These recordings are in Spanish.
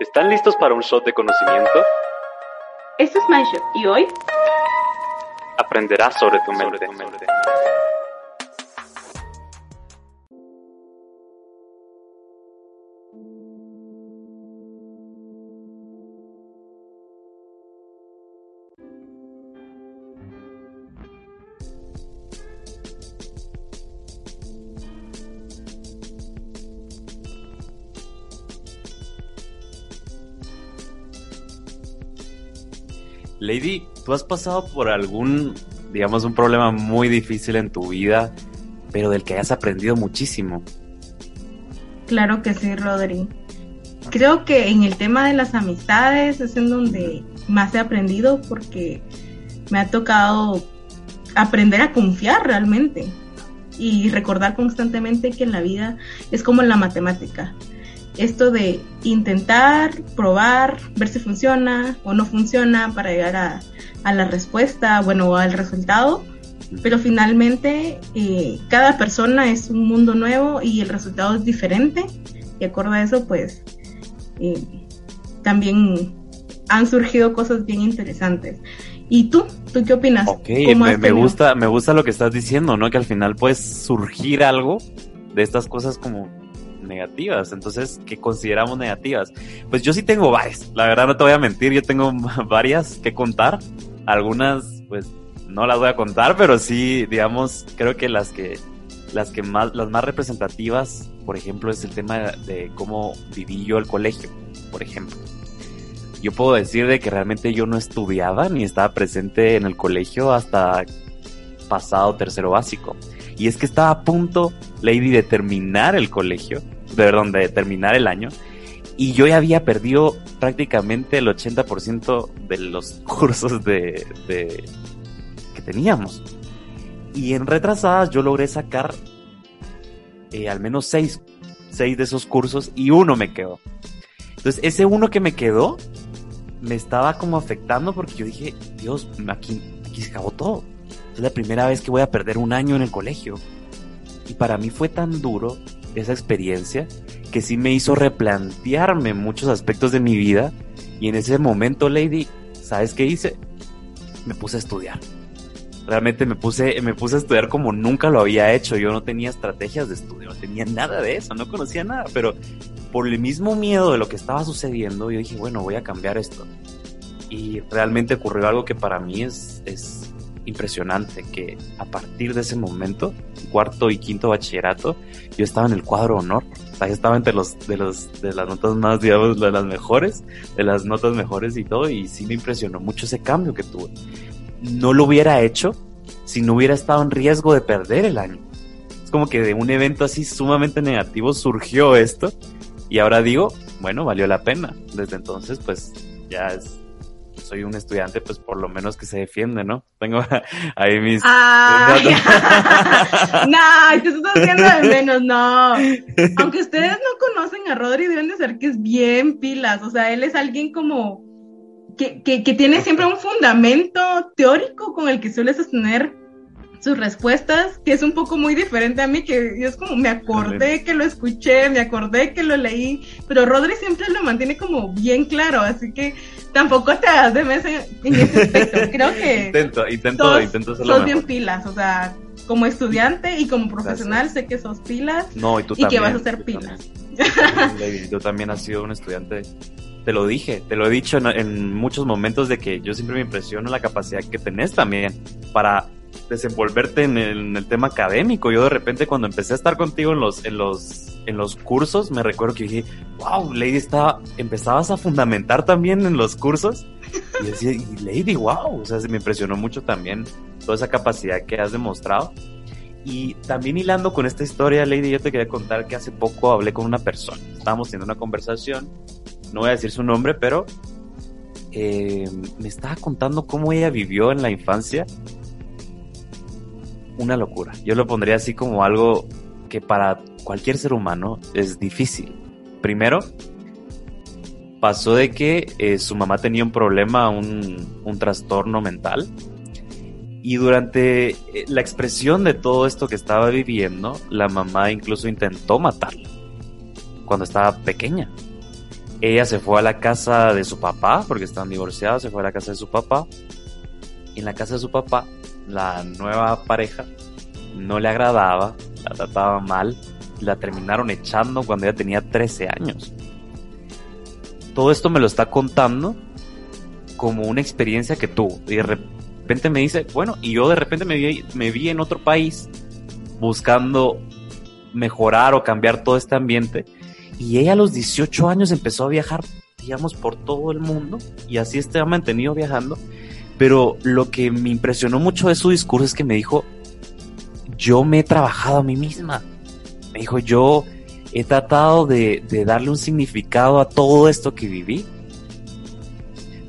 ¿Están listos para un shot de conocimiento? Esto es MindShot y hoy aprenderás sobre tu mente. Lady, ¿tú has pasado por algún, digamos, un problema muy difícil en tu vida, pero del que hayas aprendido muchísimo? Claro que sí, Rodri. Creo que en el tema de las amistades es en donde más he aprendido porque me ha tocado aprender a confiar realmente y recordar constantemente que en la vida es como en la matemática esto de intentar, probar, ver si funciona o no funciona para llegar a, la respuesta, bueno, al resultado, pero finalmente eh, cada persona es un mundo nuevo y el resultado es diferente y acorde a eso, pues eh, también han surgido cosas bien interesantes. ¿Y tú? ¿Tú qué opinas? Ok, me, me, gusta, me gusta lo que estás diciendo, ¿no? Que al final puede surgir algo de estas cosas como negativas. Entonces, ¿qué consideramos negativas? Pues yo sí tengo varias. La verdad no te voy a mentir, yo tengo varias que contar. Algunas, pues, no las voy a contar, pero sí, digamos, creo que las que las que más las más representativas, por ejemplo, es el tema de cómo viví yo el colegio, por ejemplo. Yo puedo decir de que realmente yo no estudiaba ni estaba presente en el colegio hasta pasado tercero básico. Y es que estaba a punto, Lady, de terminar el colegio perdón, de terminar el año. Y yo ya había perdido prácticamente el 80% de los cursos de, que teníamos. Y en retrasadas yo logré sacar eh, al menos seis, seis de esos cursos y uno me quedó. Entonces ese uno que me quedó me estaba como afectando porque yo dije, Dios, aquí, aquí se acabó todo. Es la primera vez que voy a perder un año en el colegio. Y para mí fue tan duro esa experiencia que sí me hizo replantearme muchos aspectos de mi vida y en ese momento, Lady, ¿sabes qué hice? Me puse a estudiar. Realmente me puse, me puse a estudiar como nunca lo había hecho. Yo no tenía estrategias de estudio, no tenía nada de eso, no conocía nada, pero por el mismo miedo de lo que estaba sucediendo, yo dije, bueno, voy a cambiar esto. Y realmente ocurrió algo que para mí es, es impresionante que a partir de ese momento, cuarto y quinto bachillerato, yo estaba en el cuadro honor. O sea, yo estaba entre los de los de las notas más, digamos, de las mejores, de las notas mejores y todo, y sí me impresionó mucho ese cambio que tuve. No lo hubiera hecho si no hubiera estado en riesgo de perder el año. Es como que de un evento así sumamente negativo surgió esto, y ahora digo, bueno, valió la pena. Desde entonces, pues ya es soy un estudiante, pues por lo menos que se defiende, ¿no? Tengo ahí mis... no, te estás haciendo de menos, no. Aunque ustedes no conocen a Rodri, deben de saber que es bien pilas, o sea, él es alguien como... Que, que, que tiene siempre un fundamento teórico con el que suele sostener sus respuestas, que es un poco muy diferente a mí, que yo es como me acordé que lo escuché, me acordé que lo leí, pero Rodri siempre lo mantiene como bien claro, así que tampoco te das de mes en, ese aspecto. Creo que intento, intento, sos, intento sos bien pilas, o sea, como estudiante y como profesional sé que sos pilas no, y, tú que vas a ser pilas. yo también has sido un estudiante te lo dije, te lo he dicho en, en, muchos momentos de que yo siempre me impresiono la capacidad que tenés también para desenvolverte en el, tema académico. Yo de repente cuando empecé a estar contigo en los, en los, en los cursos, me recuerdo que dije, wow, Lady estaba, empezabas a fundamentar también en los cursos. Y decía, y Lady, wow, o sea, se me impresionó mucho también toda esa capacidad que has demostrado. Y también hilando con esta historia, Lady, yo te quería contar que hace poco hablé con una persona. Estábamos teniendo una conversación, no voy a decir su nombre, pero eh, me estaba contando cómo ella vivió en la infancia. Una locura. Yo lo pondría así como algo que para cualquier ser humano es difícil. Primero, pasó de que eh, su mamá tenía un problema, un, un trastorno mental. Y durante eh, la expresión de todo esto que estaba viviendo, la mamá incluso intentó matarla cuando estaba pequeña. Ella se fue a la casa de su papá, porque estaban divorciados, se fue a la casa de su papá. Y en la casa de su papá, la nueva pareja no le agradaba, la trataba mal, la terminaron echando cuando ella tenía 13 años. Todo esto me lo está contando como una experiencia que tuvo. Y de repente me dice, bueno, y yo de repente me vi, me vi en otro país buscando mejorar o cambiar todo este ambiente y ella a los 18 años empezó a viajar, digamos, por todo el mundo y así está mantenido viajando. Pero lo que me impresionó mucho de su discurso es que me dijo, yo me he trabajado a mí misma. Me dijo, yo he tratado de, darle un significado a todo esto que viví.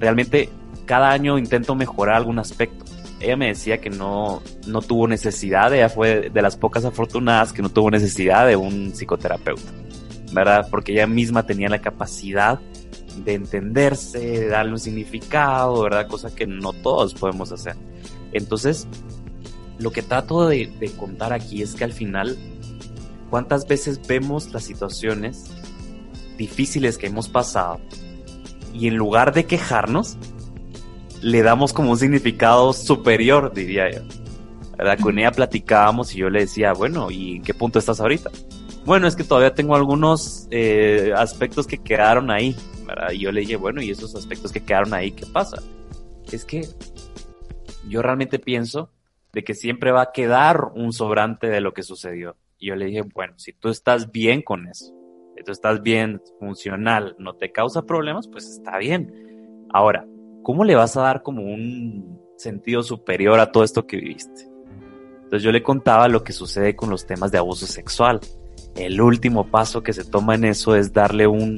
Realmente cada año intento mejorar algún aspecto. Ella me decía que no, no tuvo necesidad, ella fue de las pocas afortunadas que no tuvo necesidad de un psicoterapeuta. ¿verdad? Porque ella misma tenía la capacidad de entenderse, de darle un significado, ¿verdad? Cosa que no todos podemos hacer. Entonces, lo que trato de, de contar aquí es que al final, ¿cuántas veces vemos las situaciones difíciles que hemos pasado y en lugar de quejarnos, le damos como un significado superior, diría yo? ¿verdad? Con ella platicábamos y yo le decía, bueno, ¿y en qué punto estás ahorita? Bueno, es que todavía tengo algunos eh, aspectos que quedaron ahí, Y yo le dije, bueno, ¿y esos aspectos que quedaron ahí qué pasa? Es que yo realmente pienso de que siempre va a quedar un sobrante de lo que sucedió. Y yo le dije, bueno, si tú estás bien con eso, si tú estás bien, funcional, no te causa problemas, pues está bien. Ahora, ¿cómo le vas a dar como un sentido superior a todo esto que viviste? Entonces yo le contaba lo que sucede con los temas de abuso sexual el último paso que se toma en eso es darle un,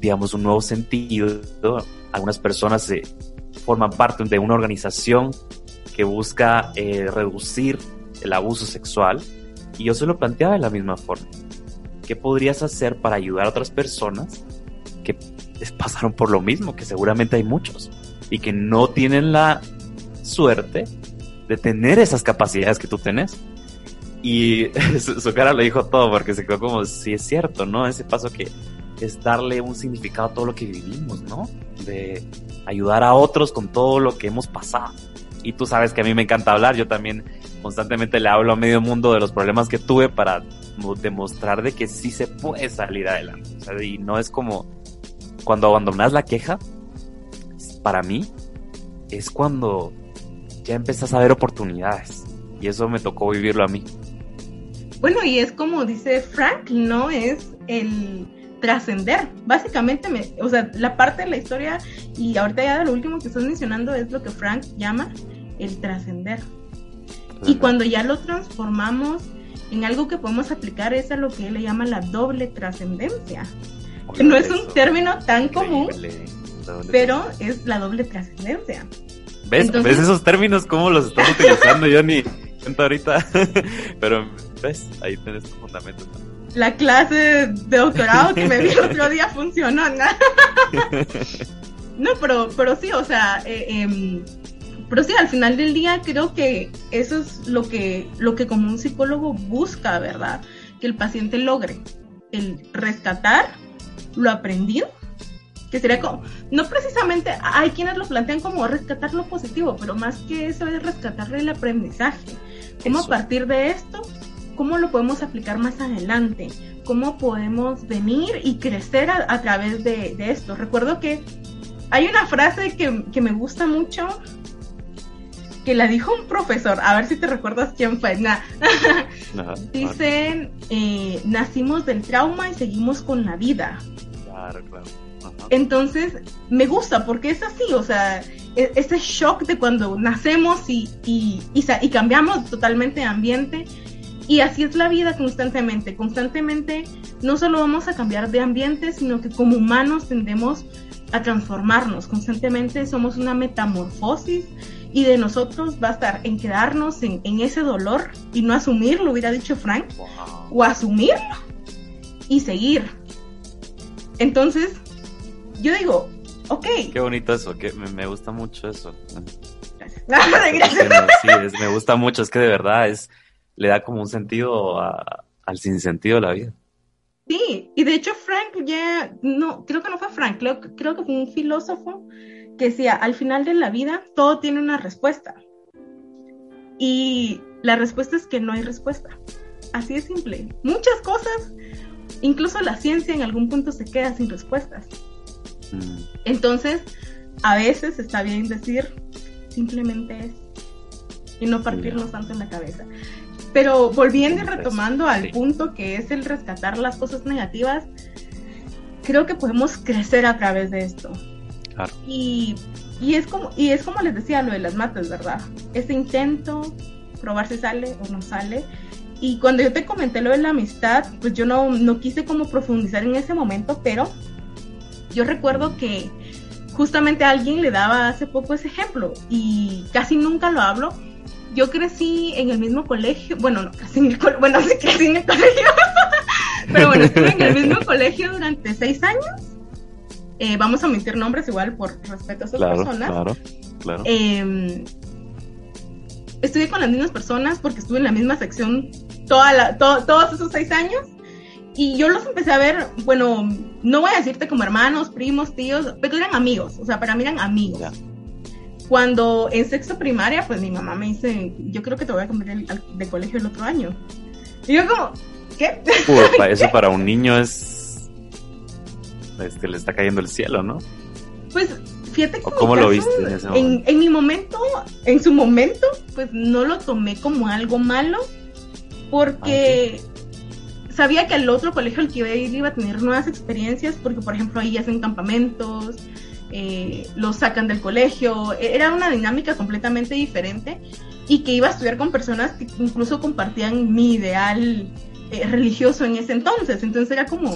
digamos, un nuevo sentido. Algunas personas se forman parte de una organización que busca eh, reducir el abuso sexual y yo se lo planteaba de la misma forma. ¿Qué podrías hacer para ayudar a otras personas que pasaron por lo mismo, que seguramente hay muchos y que no tienen la suerte de tener esas capacidades que tú tenés? Y su, cara lo dijo todo porque se quedó como, si es cierto, ¿no? Ese paso que es darle un significado a todo lo que vivimos, ¿no? De ayudar a otros con todo lo que hemos pasado. Y tú sabes que a mí me encanta hablar, yo también constantemente le hablo a medio mundo de los problemas que tuve para demostrar de que sí se puede salir adelante. O sea, y no es como cuando abandonas la queja, para mí, es cuando ya empiezas a ver oportunidades. Y eso me tocó vivirlo a mí. Bueno, y es como dice Frank, ¿no? Es el trascender. Básicamente, me, o sea, la parte de la historia, y ahorita ya lo último que estás mencionando es lo que Frank llama el trascender. Y cuando ya lo transformamos en algo que podemos aplicar, es a lo que él le llama la doble trascendencia. Que no es un término tan común, pero es la doble trascendencia. ¿Ves? ¿Ves esos términos cómo los estás utilizando? Yo ni cuento ahorita, pero ¿Ves? Ahí tenés tu fundamento. La clase de doctorado que me vi el otro día funcionó, ¿no? no, pero, pero sí, o sea, eh, em, pero sí, al final del día creo que eso es lo que, lo que como un psicólogo busca, ¿verdad? Que el paciente logre el rescatar lo aprendido, que sería como, no precisamente, hay quienes lo plantean como rescatar lo positivo, pero más que eso es rescatarle el aprendizaje. Cómo a partir de esto cómo lo podemos aplicar más adelante, cómo podemos venir y crecer a, través de, esto. Recuerdo que hay una frase que, me gusta mucho, que la dijo un profesor, a ver si te recuerdas quién fue. Dicen, eh, nacimos del trauma y seguimos con la vida. Claro, claro. Entonces, me gusta porque es así, o sea, e, ese shock de cuando nacemos y, y, y, cambiamos totalmente de ambiente. Y así es la vida constantemente. Constantemente no solo vamos a cambiar de ambiente, sino que como humanos tendemos a transformarnos. Constantemente somos una metamorfosis y de nosotros va a estar en quedarnos en, en ese dolor y no asumirlo, hubiera dicho Frank, o asumirlo y seguir. Entonces, yo digo, ok. Qué bonito eso, que me, gusta mucho eso. Gracias. Sí, me gusta mucho, es que de verdad es, le da como un sentido al sinsentido de la vida. Sí, y de hecho Frank ya, no, creo que no fue Frank, creo, creo que fue un filósofo que decía, al final de la vida todo tiene una respuesta. Y la respuesta es que no hay respuesta. Así de simple. Muchas cosas, incluso la ciencia en algún punto se queda sin respuestas. Mm. Entonces, a veces está bien decir, simplemente es, y no partirnos tanto en la cabeza. Pero volviendo y retomando al punto que es el rescatar las cosas negativas, creo que podemos crecer a través de esto. Y, y, es como, y es como les decía lo de las matas, ¿verdad? Ese intento, probar si sale o no sale. Y cuando yo te comenté lo de la amistad, pues yo no, no quise como profundizar en ese momento, pero yo recuerdo que justamente a alguien le daba hace poco ese ejemplo y casi nunca lo hablo. Yo crecí en el mismo colegio, bueno, no, casi en el, bueno, sí crecí en el colegio, pero bueno, estuve en el mismo colegio durante seis años eh, vamos a omitir nombres igual por respeto a esas personas. Claro, claro. Eh, estuve con las mismas personas porque estuve en la misma sección toda la, todos esos seis años y yo los empecé a ver, bueno, no voy a decirte como hermanos, primos, tíos, pero eran amigos, o sea, para mí eran amigos. Cuando en sexto primaria, pues mi mamá me dice, yo creo que te voy a cambiar de colegio el otro año. Y yo como, ¿qué? eso para un niño es este, le está cayendo el cielo, ¿no? Pues fíjate que ¿Cómo lo viste en ese? En, mi momento, en su momento, pues no lo tomé como algo malo, porque ah, sabía que al otro colegio al que iba a ir iba a tener nuevas experiencias, porque por ejemplo ahí hacen campamentos, eh, los sacan del colegio, e, era una dinámica completamente diferente y que iba a estudiar con personas que incluso compartían mi ideal eh, religioso en ese entonces, entonces era como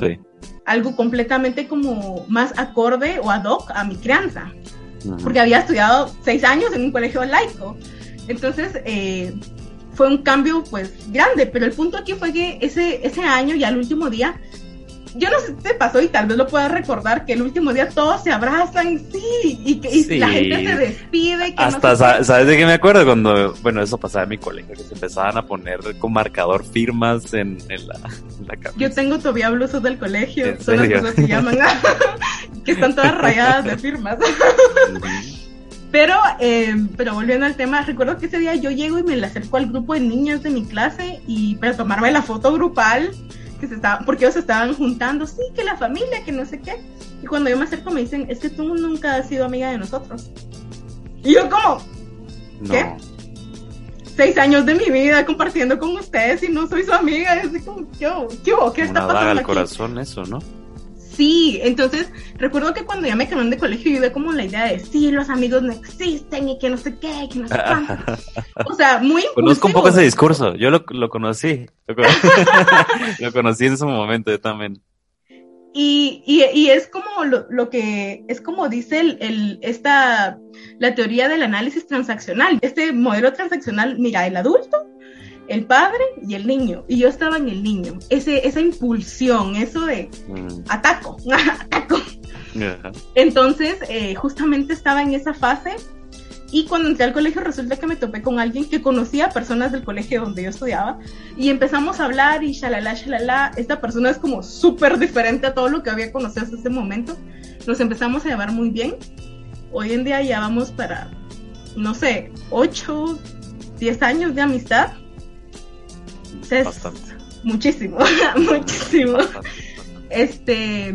algo completamente como más acorde o ad hoc a mi crianza, porque había estudiado seis años en un colegio laico, entonces eh, fue un cambio pues grande, pero el punto aquí fue que ese, ese año y al último día yo no sé si te pasó y tal vez lo puedas recordar que el último día todos se abrazan, sí, y que la gente se despide. Que Hasta, ¿sabes de qué me acuerdo? Cuando, bueno, eso pasaba en mi colegio, que se empezaban a poner con marcador firmas en, la, camisa. Yo tengo todavía blusas del colegio, son las cosas que se llaman, que están todas rayadas de firmas. Pero, eh, pero volviendo al tema, recuerdo que ese día yo llego y me le acerco al grupo de niños de mi clase y para tomarme la foto grupal que se estaban, porque ellos se estaban juntando, sí, que la familia, que no sé qué. Y cuando yo me acerco me dicen, es que tú nunca has sido amiga de nosotros. Y yo como, ¿qué? Seis años de mi vida compartiendo con ustedes y no soy su amiga. Y así como, ¿qué, qué, qué está pasando? al corazón eso, ¿no? Sí, entonces recuerdo que cuando ya me cambiaron de colegio yo iba como la idea de sí, los amigos no existen y que no sé qué, que no sé cuánto. o sea, muy Conozco un poco ese discurso, yo lo, lo conocí, lo, conocí en ese momento yo también. Y, y, y es como lo, lo, que, es como dice el, el, esta, la teoría del análisis transaccional. Este modelo transaccional, mira, el adulto el padre y el niño. Y yo estaba en el niño. Ese, esa impulsión, eso de mm. ataco, ataco. Entonces, eh, justamente estaba en esa fase. Y cuando entré al colegio resulta que me topé con alguien que conocía a personas del colegio donde yo estudiaba y empezamos a hablar y shalala, shalala. Esta persona es como súper diferente a todo lo que había conocido hasta ese momento. Nos empezamos a llevar muy bien. Hoy en día ya vamos para, no sé, 8, 10 años de amistad Bastante. muchísimo, muchísimo. Este,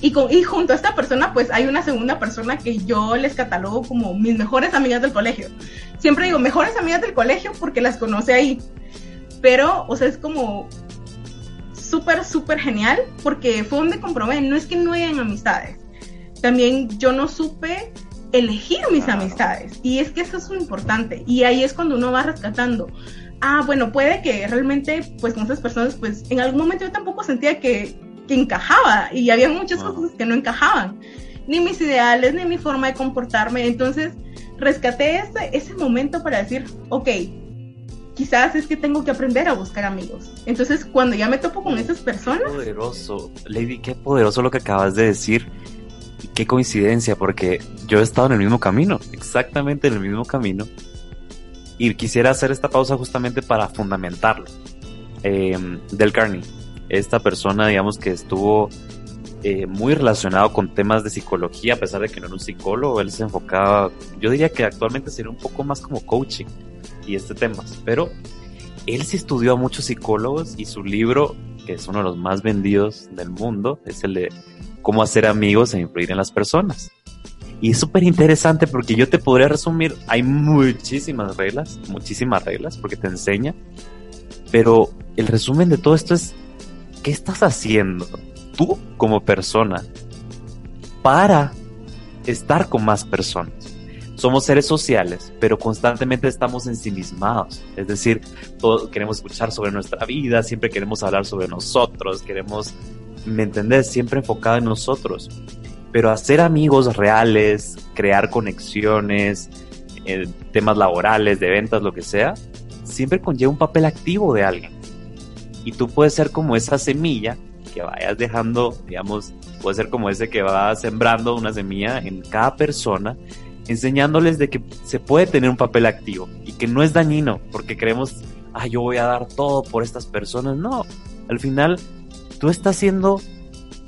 y, con, y junto a esta persona, pues hay una segunda persona que yo les catalogo como mis mejores amigas del colegio. Siempre digo mejores amigas del colegio porque las conoce ahí. Pero, o sea, es como súper, súper genial porque fue donde comprobé, no es que no hayan amistades. También yo no supe elegir mis amistades. Y es que eso es lo importante. Y ahí es cuando uno va rescatando. Ah, bueno, puede que realmente, pues con esas personas, pues en algún momento yo tampoco sentía que, que encajaba y había muchas cosas que no encajaban. Ni mis ideales, ni mi forma de comportarme. Entonces, rescaté ese, ese momento para decir, ok, quizás es que tengo que aprender a buscar amigos. Entonces, cuando ya me topo con esas personas... Qué poderoso, Lady, qué poderoso lo que acabas de decir. Y qué coincidencia, porque yo he estado en el mismo camino, exactamente en el mismo camino. Y quisiera hacer esta pausa justamente para fundamentarlo. Eh, Del Carney, esta persona, digamos, que estuvo eh, muy relacionado con temas de psicología, a pesar de que no era un psicólogo, él se enfocaba, yo diría que actualmente sería un poco más como coaching y este tema, pero él sí estudió a muchos psicólogos y su libro, que es uno de los más vendidos del mundo, es el de cómo hacer amigos e influir en las personas. Y es súper interesante porque yo te podría resumir, hay muchísimas reglas, muchísimas reglas, porque te enseña, pero el resumen de todo esto es, ¿qué estás haciendo tú como persona para estar con más personas? somos seres sociales, pero constantemente estamos ensimismados. Es decir, todo, queremos escuchar sobre nuestra vida, siempre queremos hablar sobre nosotros, queremos, ¿me entendés? Siempre enfocado en nosotros. Pero hacer amigos reales, crear conexiones, eh, temas laborales, de ventas, lo que sea, siempre conlleva un papel activo de alguien. Y tú puedes ser como esa semilla que vayas dejando, digamos, puede ser como ese que va sembrando una semilla en cada persona enseñándoles de que se puede tener un papel activo y que no es dañino porque creemos, ah, yo voy a dar todo por estas personas. No, al final tú estás siendo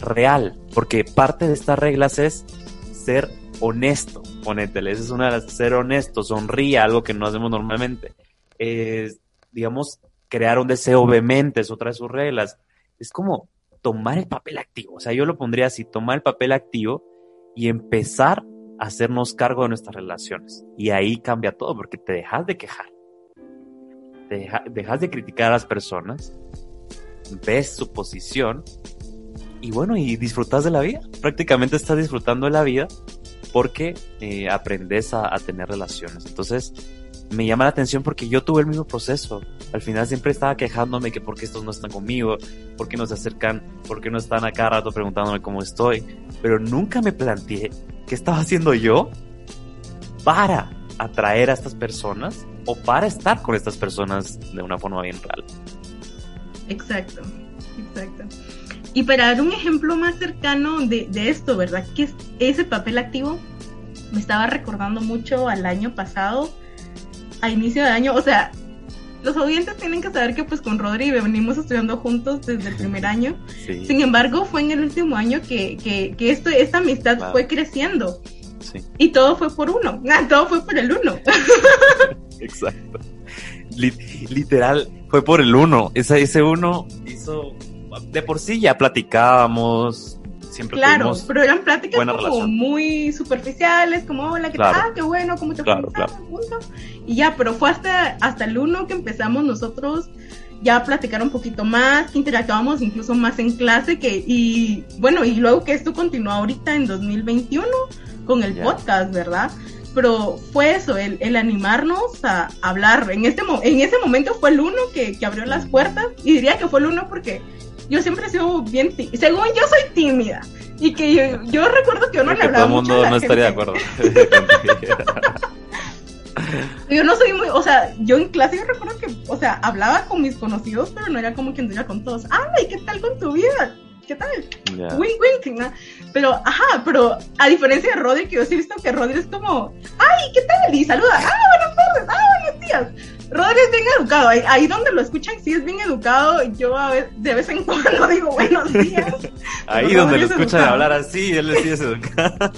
real porque parte de estas reglas es ser honesto. Esa es una de las, ser honesto, sonríe, algo que no hacemos normalmente. Es, digamos, crear un deseo vehemente es otra de sus reglas. Es como tomar el papel activo. O sea, yo lo pondría así, tomar el papel activo y empezar hacernos cargo de nuestras relaciones. Y ahí cambia todo, porque te dejas de quejar. Te dejas de criticar a las personas, ves su posición y bueno, y disfrutas de la vida. Prácticamente estás disfrutando de la vida porque eh, aprendes a, a, tener relaciones. Entonces, me llama la atención porque yo tuve el mismo proceso. Al final siempre estaba quejándome que por qué estos no están conmigo, por qué no se acercan, por qué no están a cada rato preguntándome cómo estoy. Pero nunca me planteé qué estaba haciendo yo para atraer a estas personas o para estar con estas personas de una forma bien real. Exacto, exacto. Y para dar un ejemplo más cercano de, de esto, ¿verdad? Que es ese papel activo me estaba recordando mucho al año pasado, a inicio de año, o sea, los oyentes tienen que saber que pues con Rodri venimos estudiando juntos desde el primer año. Sí. Sin embargo, fue en el último año que, que, que esto, esta amistad wow. fue creciendo. Sí. Y todo fue por uno. Ah, todo fue por el uno. Exacto. Literal, fue por el uno. Ese, ese uno hizo. De por sí ya platicábamos, siempre claro, pero eran pláticas como relación. muy superficiales, como hola, ¿qué claro. tal? Ah, qué bueno, ¿cómo te claro, claro. Y ya, pero fue hasta, hasta el uno que empezamos nosotros ya a platicar un poquito más, que interactuábamos incluso más en clase, que, y bueno, y luego que esto continuó ahorita en 2021 con el yeah. podcast, ¿verdad? Pero fue eso, el, el, animarnos a hablar. En, este, en ese momento fue el uno que, que abrió las puertas, y diría que fue el uno porque yo siempre he sido bien tímida. Según yo soy tímida. Y que yo, yo recuerdo que yo no Creo le hablaba todo el mundo mucho a la no estaría de gente. acuerdo. Yo no soy muy, o sea, yo en clase yo recuerdo que, o sea, hablaba con mis conocidos, pero no era como que anduviera con todos. Ay, ¿qué tal con tu vida? ¿Qué tal? Ya. Wink, wink, ¿no? Pero, ajá, pero a diferencia de Rodri, que yo sí he visto que Rodri es como, ay, ¿qué tal? Y saluda, ah, buenas tardes, ah, buenos días. Rodri es bien educado, ahí, ahí donde lo escuchan sí es bien educado, yo a ver, de vez en cuando digo buenos días. Ahí donde lo es escuchan educado. hablar así, él les dice educado.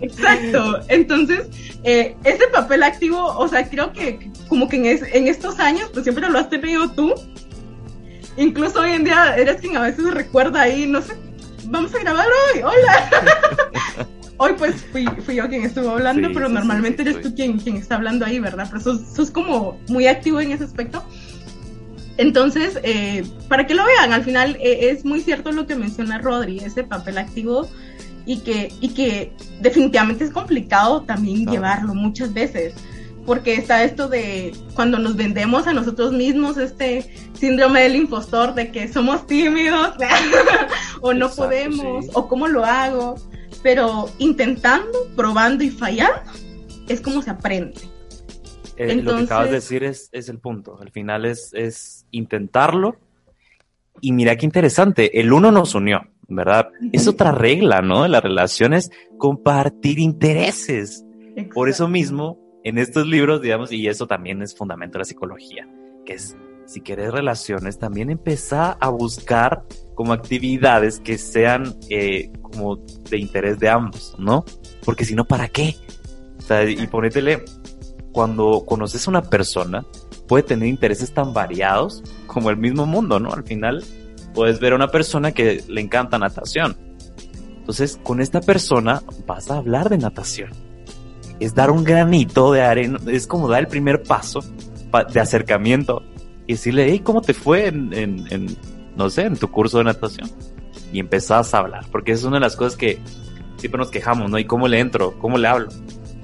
Exacto. Entonces, eh, ese papel activo, o sea, creo que como que en, es- en estos años, pues siempre lo has tenido tú. Incluso hoy en día eres quien a veces recuerda ahí, no sé, vamos a grabar hoy, hola. hoy pues fui, fui yo quien estuvo hablando, Sí, pero sí, sí, normalmente sí, eres sí. tú quien, quien está hablando ahí, ¿verdad? Pero sos, sos como muy activo en ese aspecto. Entonces, eh, para que lo vean, al final eh, es muy cierto lo que menciona Rodri, ese papel activo y que, y que definitivamente es complicado también llevarlo muchas veces porque está esto de cuando nos vendemos a nosotros mismos, este síndrome del impostor de que somos tímidos o no podemos o cómo lo hago, pero intentando, probando y fallando es como se aprende. Eh, lo que acabas de decir es, es el punto, al final es, es intentarlo y mira qué interesante, el uno nos unió, ¿verdad? Es otra regla, ¿no? De las relaciones, compartir intereses. Por eso mismo, en estos libros, digamos, y eso también es fundamento de la psicología, que es, si quieres relaciones, también empezar a buscar como actividades que sean eh, como de interés de ambos, ¿no? Porque si no, ¿para qué? O sea, y ponétele, cuando conoces a una persona, puede tener intereses tan variados como el mismo mundo, ¿no? Al final, puedes ver a una persona que le encanta natación. Entonces, con esta persona vas a hablar de natación es dar un granito de arena, es como dar el primer paso de acercamiento y decirle, hey, ¿cómo te fue en, no sé, en tu curso de natación? Y empezás a hablar, porque es una de las cosas que siempre nos quejamos, ¿no? ¿Y cómo le entro? ¿Cómo le hablo?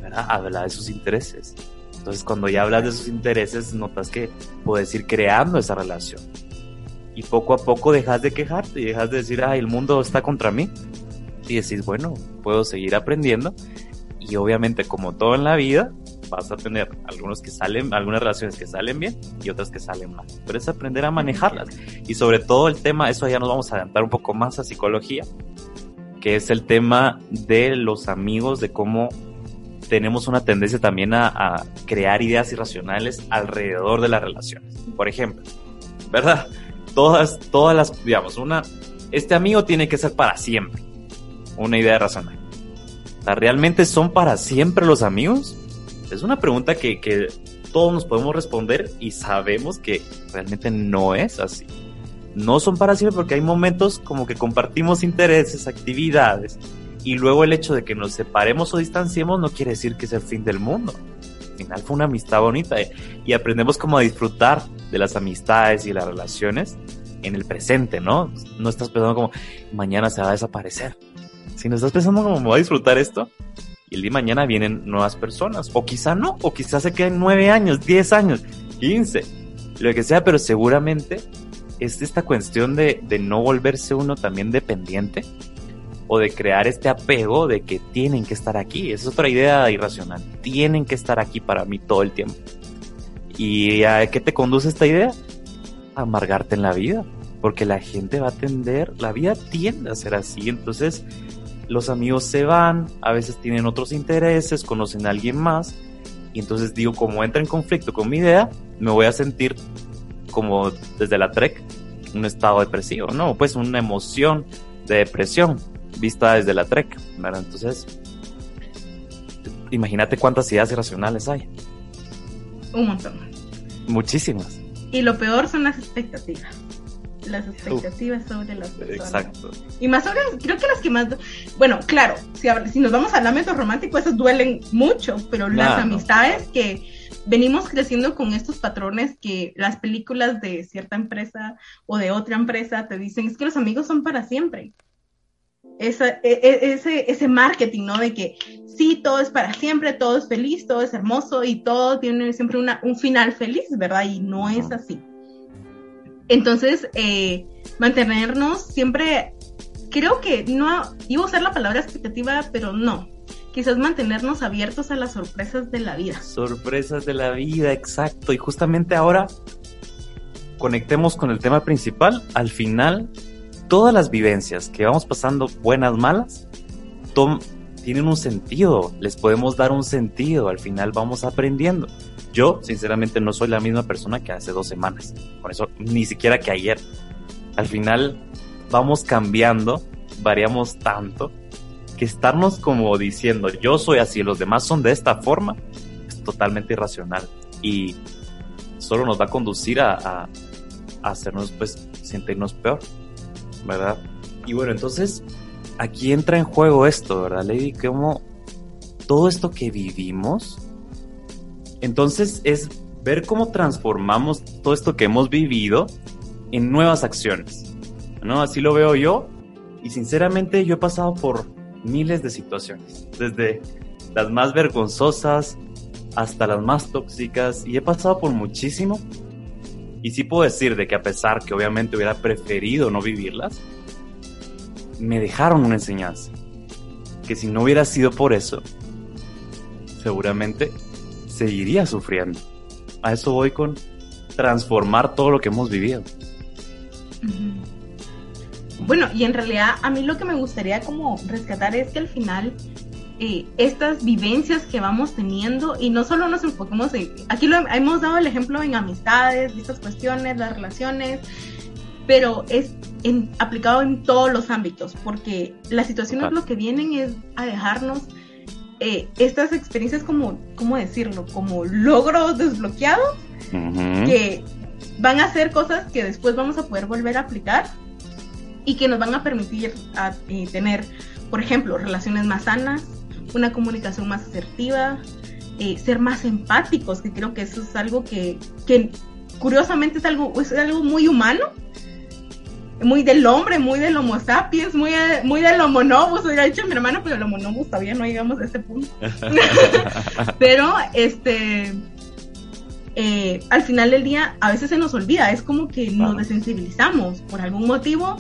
¿Verdad? Habla de sus intereses. Entonces, cuando ya hablas de sus intereses, notas que puedes ir creando esa relación. Y poco a poco dejas de quejarte y dejas de decir, ay, el mundo está contra mí. Y decís, bueno, puedo seguir aprendiendo y obviamente, como todo en la vida, vas a tener algunos que salen, algunas relaciones que salen bien y otras que salen mal. Pero es aprender a manejarlas. Y sobre todo el tema, eso ya nos vamos a adelantar un poco más a psicología, que es el tema de los amigos, de cómo tenemos una tendencia también a, a crear ideas irracionales alrededor de las relaciones. Por ejemplo, ¿verdad? Todas, todas las, digamos, una, este amigo tiene que ser para siempre. Una idea racional ¿realmente son para siempre los amigos? Es una pregunta que, que todos nos podemos responder y sabemos que realmente no es así. No son para siempre porque hay momentos como que compartimos intereses, actividades, y luego el hecho de que nos separemos o distanciemos no quiere decir que es el fin del mundo. Al final fue una amistad bonita eh, y aprendemos como a disfrutar de las amistades y las relaciones en el presente, ¿no? No estás pensando como mañana se va a desaparecer si no estás pensando cómo voy a disfrutar esto, y el día de mañana vienen nuevas personas, o quizá no, o quizá se queden nueve años, diez años, quince, lo que sea, pero seguramente es esta cuestión de, de no volverse uno también dependiente o de crear este apego de que tienen que estar aquí. Esa es otra idea irracional. Tienen que estar aquí para mí todo el tiempo. ¿Y a qué te conduce esta idea? A amargarte en la vida. Porque la gente va a tender, la vida tiende a ser así. Entonces, los amigos se van, a veces tienen otros intereses, conocen a alguien más, y entonces digo, como entra en conflicto con mi idea, me voy a sentir como desde la TREC, un estado depresivo, ¿no? Pues una emoción de depresión vista desde la TREC, ¿verdad? Entonces, imagínate cuántas ideas irracionales hay. Un montón. Muchísimas. Y lo peor son las expectativas las expectativas sobre las personas. Exacto. Y más sobre, creo que las que más, bueno, claro, si, si nos vamos al ámbito romántico, esas duelen mucho, pero las amistades que venimos creciendo con estos patrones que las películas de cierta empresa o de otra empresa te dicen, es que los amigos son para siempre. Esa, e, e, ese, ese marketing, ¿no? De que sí, todo es para siempre, todo es feliz, todo es hermoso y todo tiene siempre una, un final feliz, ¿verdad? Y no es así. Entonces, eh, mantenernos siempre, creo que no, iba a usar la palabra expectativa, pero no. Quizás mantenernos abiertos a las sorpresas de la vida. Sorpresas de la vida, exacto. Y justamente ahora conectemos con el tema principal. Al final, todas las vivencias que vamos pasando, buenas, malas, tienen un sentido. Les podemos dar un sentido. Al final vamos aprendiendo. Yo, sinceramente, no soy la misma persona que hace dos semanas. Por eso, ni siquiera que ayer. Al final, vamos cambiando, variamos tanto, que estarnos como diciendo, yo soy así, los demás son de esta forma, es totalmente irracional. Y solo nos va a conducir a, a, hacernos, pues, sentirnos peor, ¿verdad? Y bueno, entonces, aquí entra en juego esto, ¿verdad, Lady? Como todo esto que vivimos, entonces es ver cómo transformamos todo esto que hemos vivido en nuevas acciones. ¿no? Así lo veo yo. Y sinceramente yo he pasado por miles de situaciones, desde las más vergonzosas hasta las más tóxicas y he pasado por muchísimo y sí puedo decir de que a pesar que obviamente hubiera preferido no vivirlas, me dejaron una enseñanza. Que si no hubiera sido por eso, seguramente seguiría sufriendo. A eso voy con transformar todo lo que hemos vivido. Bueno, y en realidad a mí lo que me gustaría como rescatar es que al final eh, estas vivencias que vamos teniendo y no solo nos enfocamos en, aquí lo hemos dado el ejemplo en amistades, estas cuestiones, las relaciones, pero es en, aplicado en todos los ámbitos, porque las situaciones lo que vienen es a dejarnos eh, estas experiencias como, ¿cómo decirlo? Como logros desbloqueados que van a ser cosas que después vamos a poder volver a aplicar y que nos van a permitir a, eh, tener, por ejemplo, relaciones más sanas, una comunicación más asertiva, eh, ser más empáticos, que creo que eso es algo que, que curiosamente es algo, es algo muy humano, muy del hombre, muy del homo sapiens, muy, muy del homo novus, hubiera dicho mi hermano, pero el homo novus todavía no llegamos a ese punto. pero, este, eh, al final del día, a veces se nos olvida, es como que nos desensibilizamos por algún motivo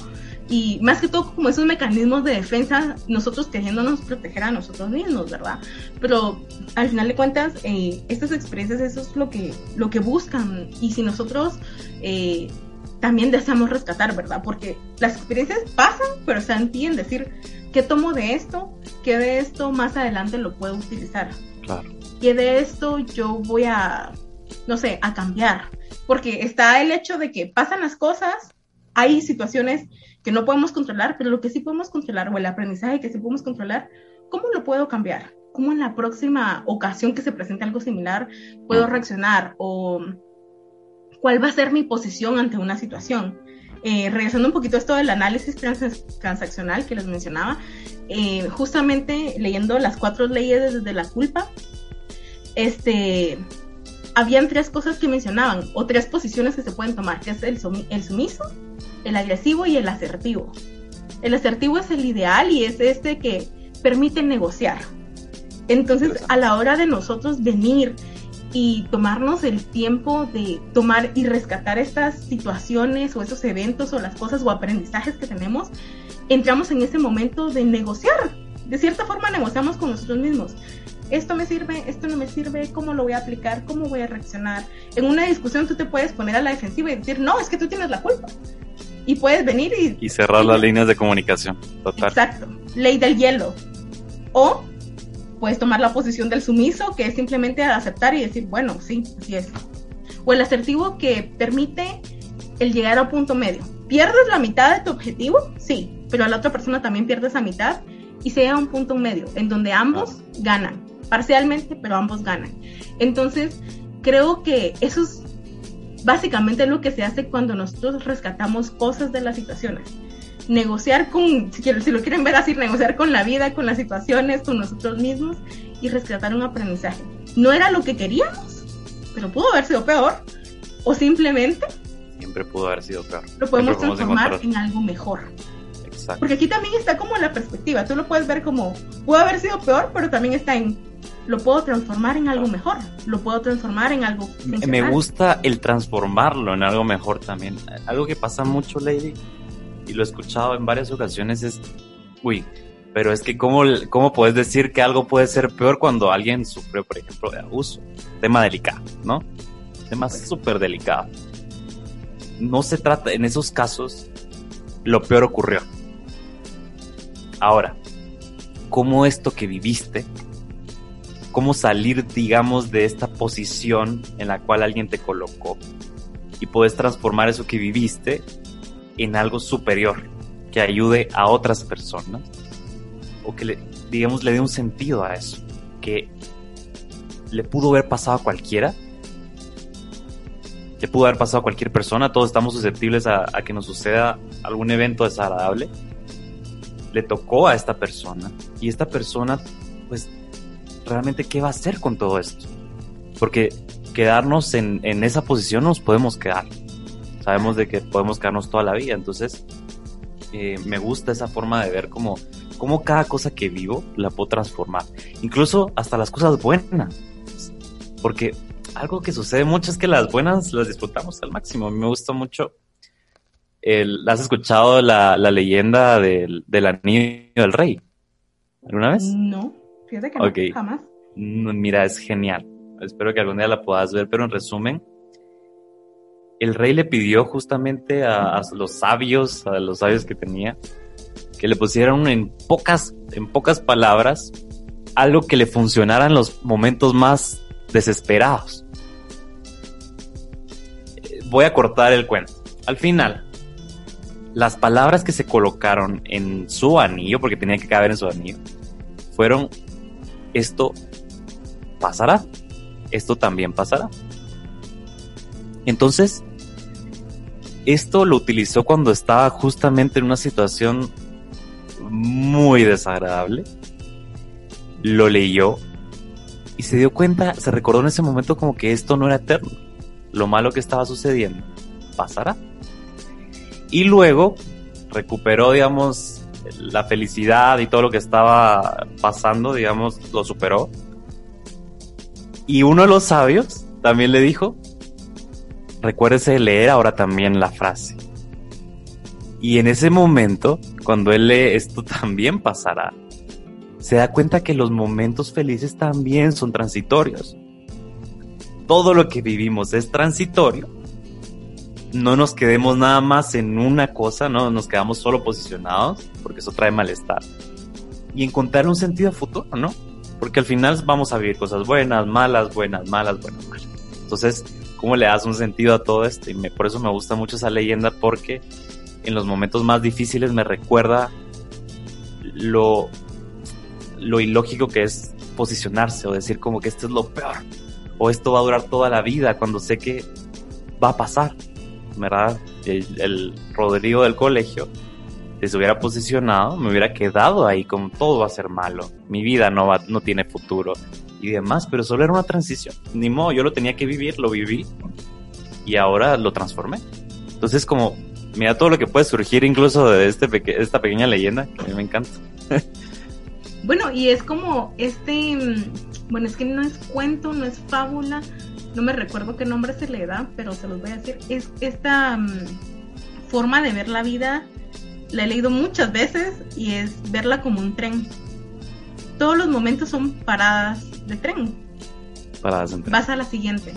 y más que todo como esos mecanismos de defensa, nosotros queriéndonos proteger a nosotros mismos, ¿verdad? Pero al final de cuentas, eh, estas experiencias, eso es lo que, lo que buscan. Y si nosotros eh, también deseamos rescatar, ¿verdad? Porque las experiencias pasan, pero está en ti en decir, ¿qué tomo de esto? ¿Qué de esto más adelante lo puedo utilizar? Claro. ¿Qué de esto yo voy a, no sé, a cambiar? Porque está el hecho de que pasan las cosas, hay situaciones que no podemos controlar, pero lo que sí podemos controlar, o el aprendizaje que sí podemos controlar, ¿cómo lo puedo cambiar? ¿Cómo en la próxima ocasión que se presente algo similar puedo reaccionar? ¿O cuál va a ser mi posición ante una situación? Eh, regresando un poquito a esto del análisis transaccional que les mencionaba, eh, justamente leyendo las cuatro leyes desde la culpa, este, habían tres cosas que mencionaban, o tres posiciones que se pueden tomar, que es el, el sumiso, el agresivo y el asertivo. El asertivo es el ideal y es este que permite negociar. Entonces, a la hora de nosotros venir y tomarnos el tiempo de tomar y rescatar estas situaciones o esos eventos o las cosas o aprendizajes que tenemos, entramos en ese momento de negociar. De cierta forma negociamos con nosotros mismos. Esto me sirve, esto no me sirve, ¿cómo lo voy a aplicar? ¿Cómo voy a reaccionar? En una discusión tú te puedes poner a la defensiva y decir, no, es que tú tienes la culpa y puedes venir y... Y cerrar las líneas de comunicación, total. Exacto, ley del hielo. O puedes tomar la posición del sumiso, que es simplemente aceptar y decir, bueno, sí, así es. O el asertivo que permite el llegar a un punto medio. ¿Pierdes la mitad de tu objetivo? Sí, pero a la otra persona también pierde esa mitad y sea un punto medio, en donde ambos ganan, parcialmente, pero ambos ganan. Entonces, creo que eso es básicamente lo que se hace cuando nosotros rescatamos cosas de las situaciones. Negociar con, si, si lo quieren ver así, negociar con la vida, con las situaciones, con nosotros mismos y rescatar un aprendizaje. No era lo que queríamos, pero pudo haber sido peor. O simplemente... Siempre pudo haber sido peor. Lo podemos transformar en algo mejor. Exacto. Porque aquí también está como la perspectiva. Tú lo puedes ver como, pudo haber sido peor, pero también está en lo puedo transformar en algo mejor, lo puedo transformar en algo. Me gusta el transformarlo en algo mejor también. Algo que pasa mucho, Lady, y lo he escuchado en varias ocasiones, es, uy, pero es que cómo, cómo puedes decir que algo puede ser peor cuando alguien sufrió, por ejemplo, de abuso. Tema delicado, ¿no? Tema súper delicado. No se trata, en esos casos, lo peor ocurrió. Ahora, ¿cómo esto que viviste cómo salir, digamos, de esta posición en la cual alguien te colocó y puedes transformar eso que viviste en algo superior que ayude a otras personas o que, le, digamos, le dé un sentido a eso, que le pudo haber pasado a cualquiera, le pudo haber pasado a cualquier persona, todos estamos susceptibles a, que nos suceda algún evento desagradable, le tocó a esta persona y esta persona pues realmente qué va a hacer con todo esto. Porque quedarnos en, en esa posición nos podemos quedar. Sabemos de que podemos quedarnos toda la vida. Entonces, eh, me gusta esa forma de ver como cómo cada cosa que vivo la puedo transformar. Incluso hasta las cosas buenas. Porque algo que sucede mucho es que las buenas las disfrutamos al máximo. A mí me gusta mucho. El, ¿Has escuchado la, la leyenda del, del anillo del rey? ¿Alguna vez? No, fíjate que no, jamás. Mira, es genial. Espero que algún día la puedas ver, pero en resumen, el rey le pidió justamente a, los sabios, a los sabios que tenía, que le pusieran en pocas, en pocas palabras algo que le funcionara en los momentos más desesperados. Voy a cortar el cuento. Al final, las palabras que se colocaron en su anillo, porque tenía que caber en su anillo, fueron esto pasará, esto también pasará. Entonces, esto lo utilizó cuando estaba justamente en una situación muy desagradable. Lo leyó y se dio cuenta, se recordó en ese momento como que esto no era eterno. Lo malo que estaba sucediendo pasará. Y luego recuperó, digamos, la felicidad y todo lo que estaba pasando, digamos, lo superó. Y uno de los sabios también le dijo, recuérdese leer ahora también la frase. Y en ese momento, cuando él lee esto también pasará, se da cuenta que los momentos felices también son transitorios. Todo lo que vivimos es transitorio. No nos quedemos nada más en una cosa, no nos quedamos solo posicionados, porque eso trae malestar. Y encontrar un sentido futuro, ¿no? Porque al final vamos a vivir cosas buenas, malas, buenas, malas, buenas, malas. Entonces, cómo le das un sentido a todo esto. Y por eso me gusta mucho esa leyenda porque en los momentos más difíciles me recuerda lo, lo ilógico que es posicionarse o decir como que esto es lo peor o esto va a durar toda la vida cuando sé que va a pasar. ¿Verdad? El, el Rodrigo del colegio, si se hubiera posicionado, me hubiera quedado ahí como todo va a ser malo. Mi vida no, va, no tiene futuro y demás, pero solo era una transición. Ni modo, yo lo tenía que vivir, lo viví y ahora lo transformé. Entonces, como, mira todo lo que puede surgir incluso de este esta pequeña leyenda, que a mí me encanta. bueno, y es como este, mm, bueno, es que no es cuento, no es fábula, no me recuerdo qué nombre se le da, pero se los voy a decir. Es esta mm, forma de ver la vida, la he leído muchas veces y es verla como un tren. Todos los momentos son paradas, de tren. Paradas tren. Vas a la siguiente.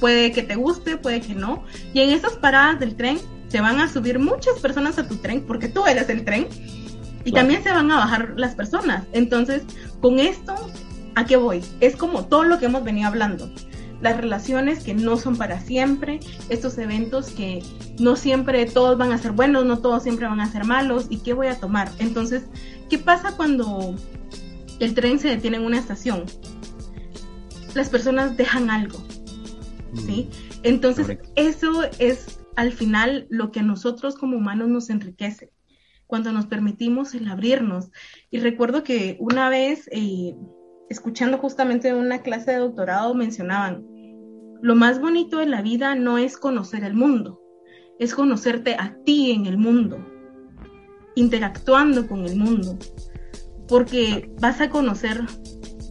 Puede que te guste, puede que no. Y en esas paradas del tren se van a subir muchas personas a tu tren porque tú eres el tren. Y también se van a bajar las personas. Entonces, con esto, ¿a qué voy? Es como todo lo que hemos venido hablando. Las relaciones que no son para siempre, estos eventos que no siempre todos van a ser buenos, no todos siempre van a ser malos, ¿y qué voy a tomar? Entonces, ¿qué pasa cuando el tren se detiene en una estación, las personas dejan algo, ¿sí? Mm, Entonces, eso es al final lo que a nosotros como humanos nos enriquece, cuando nos permitimos el abrirnos. Y recuerdo que una vez, eh, escuchando justamente una clase de doctorado, mencionaban, lo más bonito de la vida no es conocer el mundo, es conocerte a ti en el mundo, interactuando con el mundo, porque vas a conocer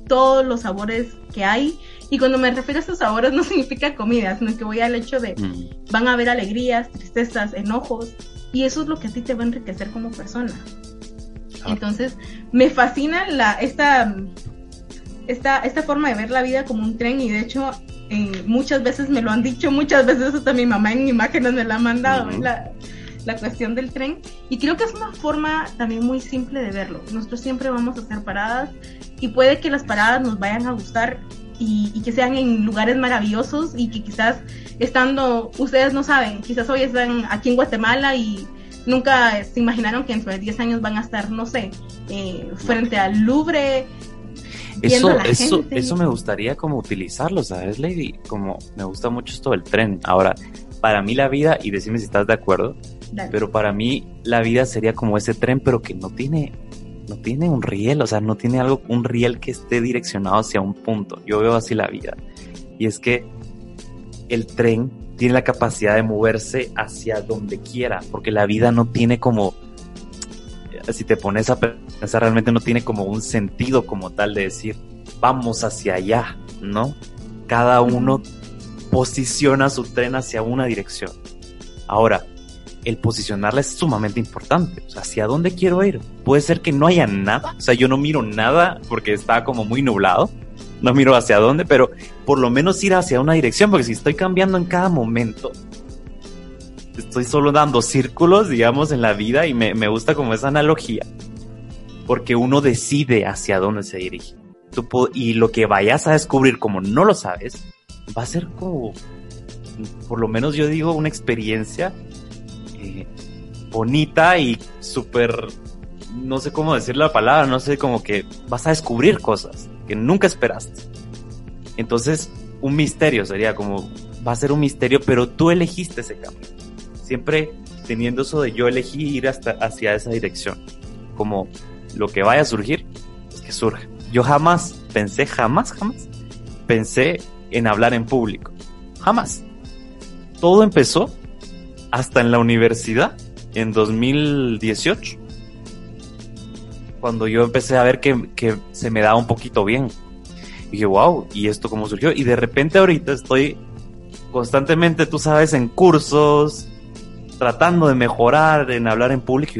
todos los sabores que hay. Y cuando me refiero a esos sabores no significa comida, sino que voy al hecho de mm. van a haber alegrías, tristezas, enojos, y eso es lo que a ti te va a enriquecer como persona. Entonces, me fascina la, esta, esta, esta forma de ver la vida como un tren y de hecho eh, muchas veces me lo han dicho, muchas veces hasta mi mamá en imágenes me la ha mandado, la cuestión del tren. Y creo que es una forma también muy simple de verlo. Nosotros siempre vamos a hacer paradas y puede que las paradas nos vayan a gustar y, que sean en lugares maravillosos y que quizás estando, ustedes no saben, quizás hoy están aquí en Guatemala y nunca se imaginaron que dentro de 10 años van a estar, no sé, eh, frente al Louvre. Eso, eso, eso me gustaría como utilizarlo, ¿sabes, Lady? Como me gusta mucho esto del tren. Ahora, para mí la vida, y decime si estás de acuerdo, pero para mí la vida sería como ese tren, pero que no tiene, no tiene un riel, o sea, no tiene algo, un riel que esté direccionado hacia un punto. Yo veo así la vida. Y es que el tren tiene la capacidad de moverse hacia donde quiera, porque la vida no tiene como, si te pones a sea, realmente no tiene como un sentido como tal de decir, vamos hacia allá, ¿no? Cada uno posiciona su tren hacia una dirección. Ahora, el posicionarla es sumamente importante. O sea, ¿hacia dónde quiero ir? Puede ser que no haya nada. O sea, yo no miro nada porque está como muy nublado. No miro hacia dónde, pero por lo menos ir hacia una dirección, porque si estoy cambiando en cada momento, estoy solo dando círculos, digamos, en la vida y me, me gusta como esa analogía, porque uno decide hacia dónde se dirige. Y lo que vayas a descubrir como no lo sabes, va a ser como, por lo menos yo digo, una experiencia bonita y súper, no sé cómo decir la palabra, no sé, como que vas a descubrir cosas que nunca esperaste. Entonces, un misterio sería como, va a ser un misterio, pero tú elegiste ese camino. Siempre teniendo eso de yo elegí ir hasta hacia esa dirección. Como lo que vaya a surgir, es que surge. Yo jamás pensé, jamás, jamás pensé en hablar en público. Jamás. Todo empezó hasta en la universidad, en 2018, cuando yo empecé a ver que, que se me daba un poquito bien. Y dije, wow, ¿y esto cómo surgió? Y de repente ahorita estoy constantemente, tú sabes, en cursos, tratando de mejorar, en hablar en público.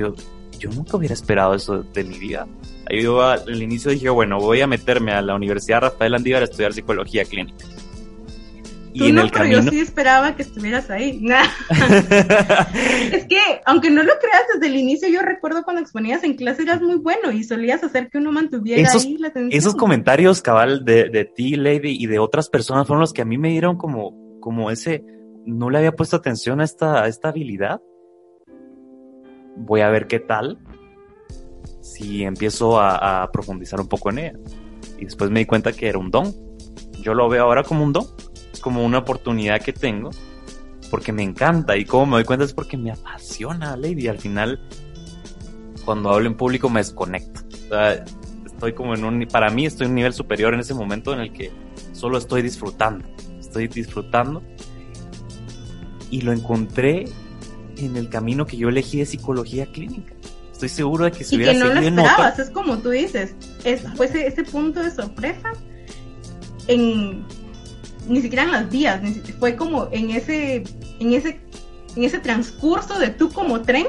Yo, nunca hubiera esperado eso de mi vida. Yo al inicio dije, bueno, voy a meterme a la Universidad Rafael Andívar a estudiar psicología clínica. Y en el pero yo sí esperaba que estuvieras ahí. es que, aunque no lo creas desde el inicio, yo recuerdo cuando exponías en clase eras muy bueno y solías hacer que uno mantuviera ahí la atención. Esos comentarios, cabal, de, de ti, Lady, y de otras personas fueron los que a mí me dieron como, como ese, no le había puesto atención a esta, a esta habilidad. Voy a ver qué tal si empiezo a, a profundizar un poco en ella. Y después me di cuenta que era un don. Yo lo veo ahora como un don como una oportunidad que tengo porque me encanta y como me doy cuenta es porque me apasiona Lady. Al final, cuando hablo en público me desconecto. estoy como en un, para mí estoy en un nivel superior en ese momento en el que solo estoy disfrutando. Estoy disfrutando y lo encontré en el camino que yo elegí de psicología clínica. Estoy seguro de que si y hubiera que no lo seguido en esperabas, otra- es como tú dices, es, fue ese, ese punto de sorpresa en ni siquiera en las vías, ni si- fue como en ese, en ese, en ese transcurso de tú como tren,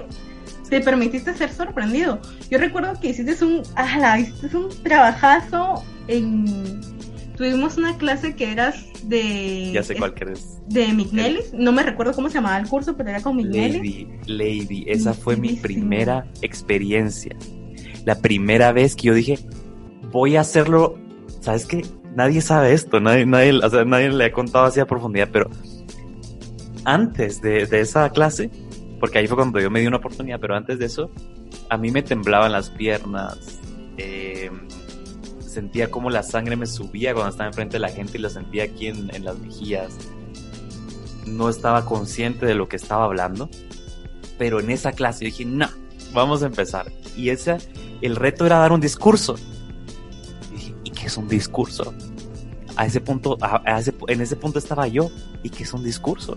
te permitiste ser sorprendido. Yo recuerdo que hiciste un, ala, hiciste un trabajazo en, tuvimos una clase que eras de, ya sé cuál que eres. de Mignelis, no me recuerdo cómo se llamaba el curso, pero era con Mignelis. Lady, Lady, esa fue mi primera experiencia. La primera vez que yo dije, voy a hacerlo, ¿sabes qué? Nadie sabe esto, nadie, nadie, o sea, nadie le ha contado así a profundidad, pero antes de, de esa clase, porque ahí fue cuando yo me di una oportunidad, pero antes de eso, a mí me temblaban las piernas, eh, sentía como la sangre me subía cuando estaba enfrente de la gente y lo sentía aquí en, en las mejillas. No estaba consciente de lo que estaba hablando, pero en esa clase yo dije, no, vamos a empezar. Y ese, el reto era dar un discurso. Y ¿y es un discurso? A ese punto, a, a ese, en ese punto estaba yo. ¿Y qué es un discurso?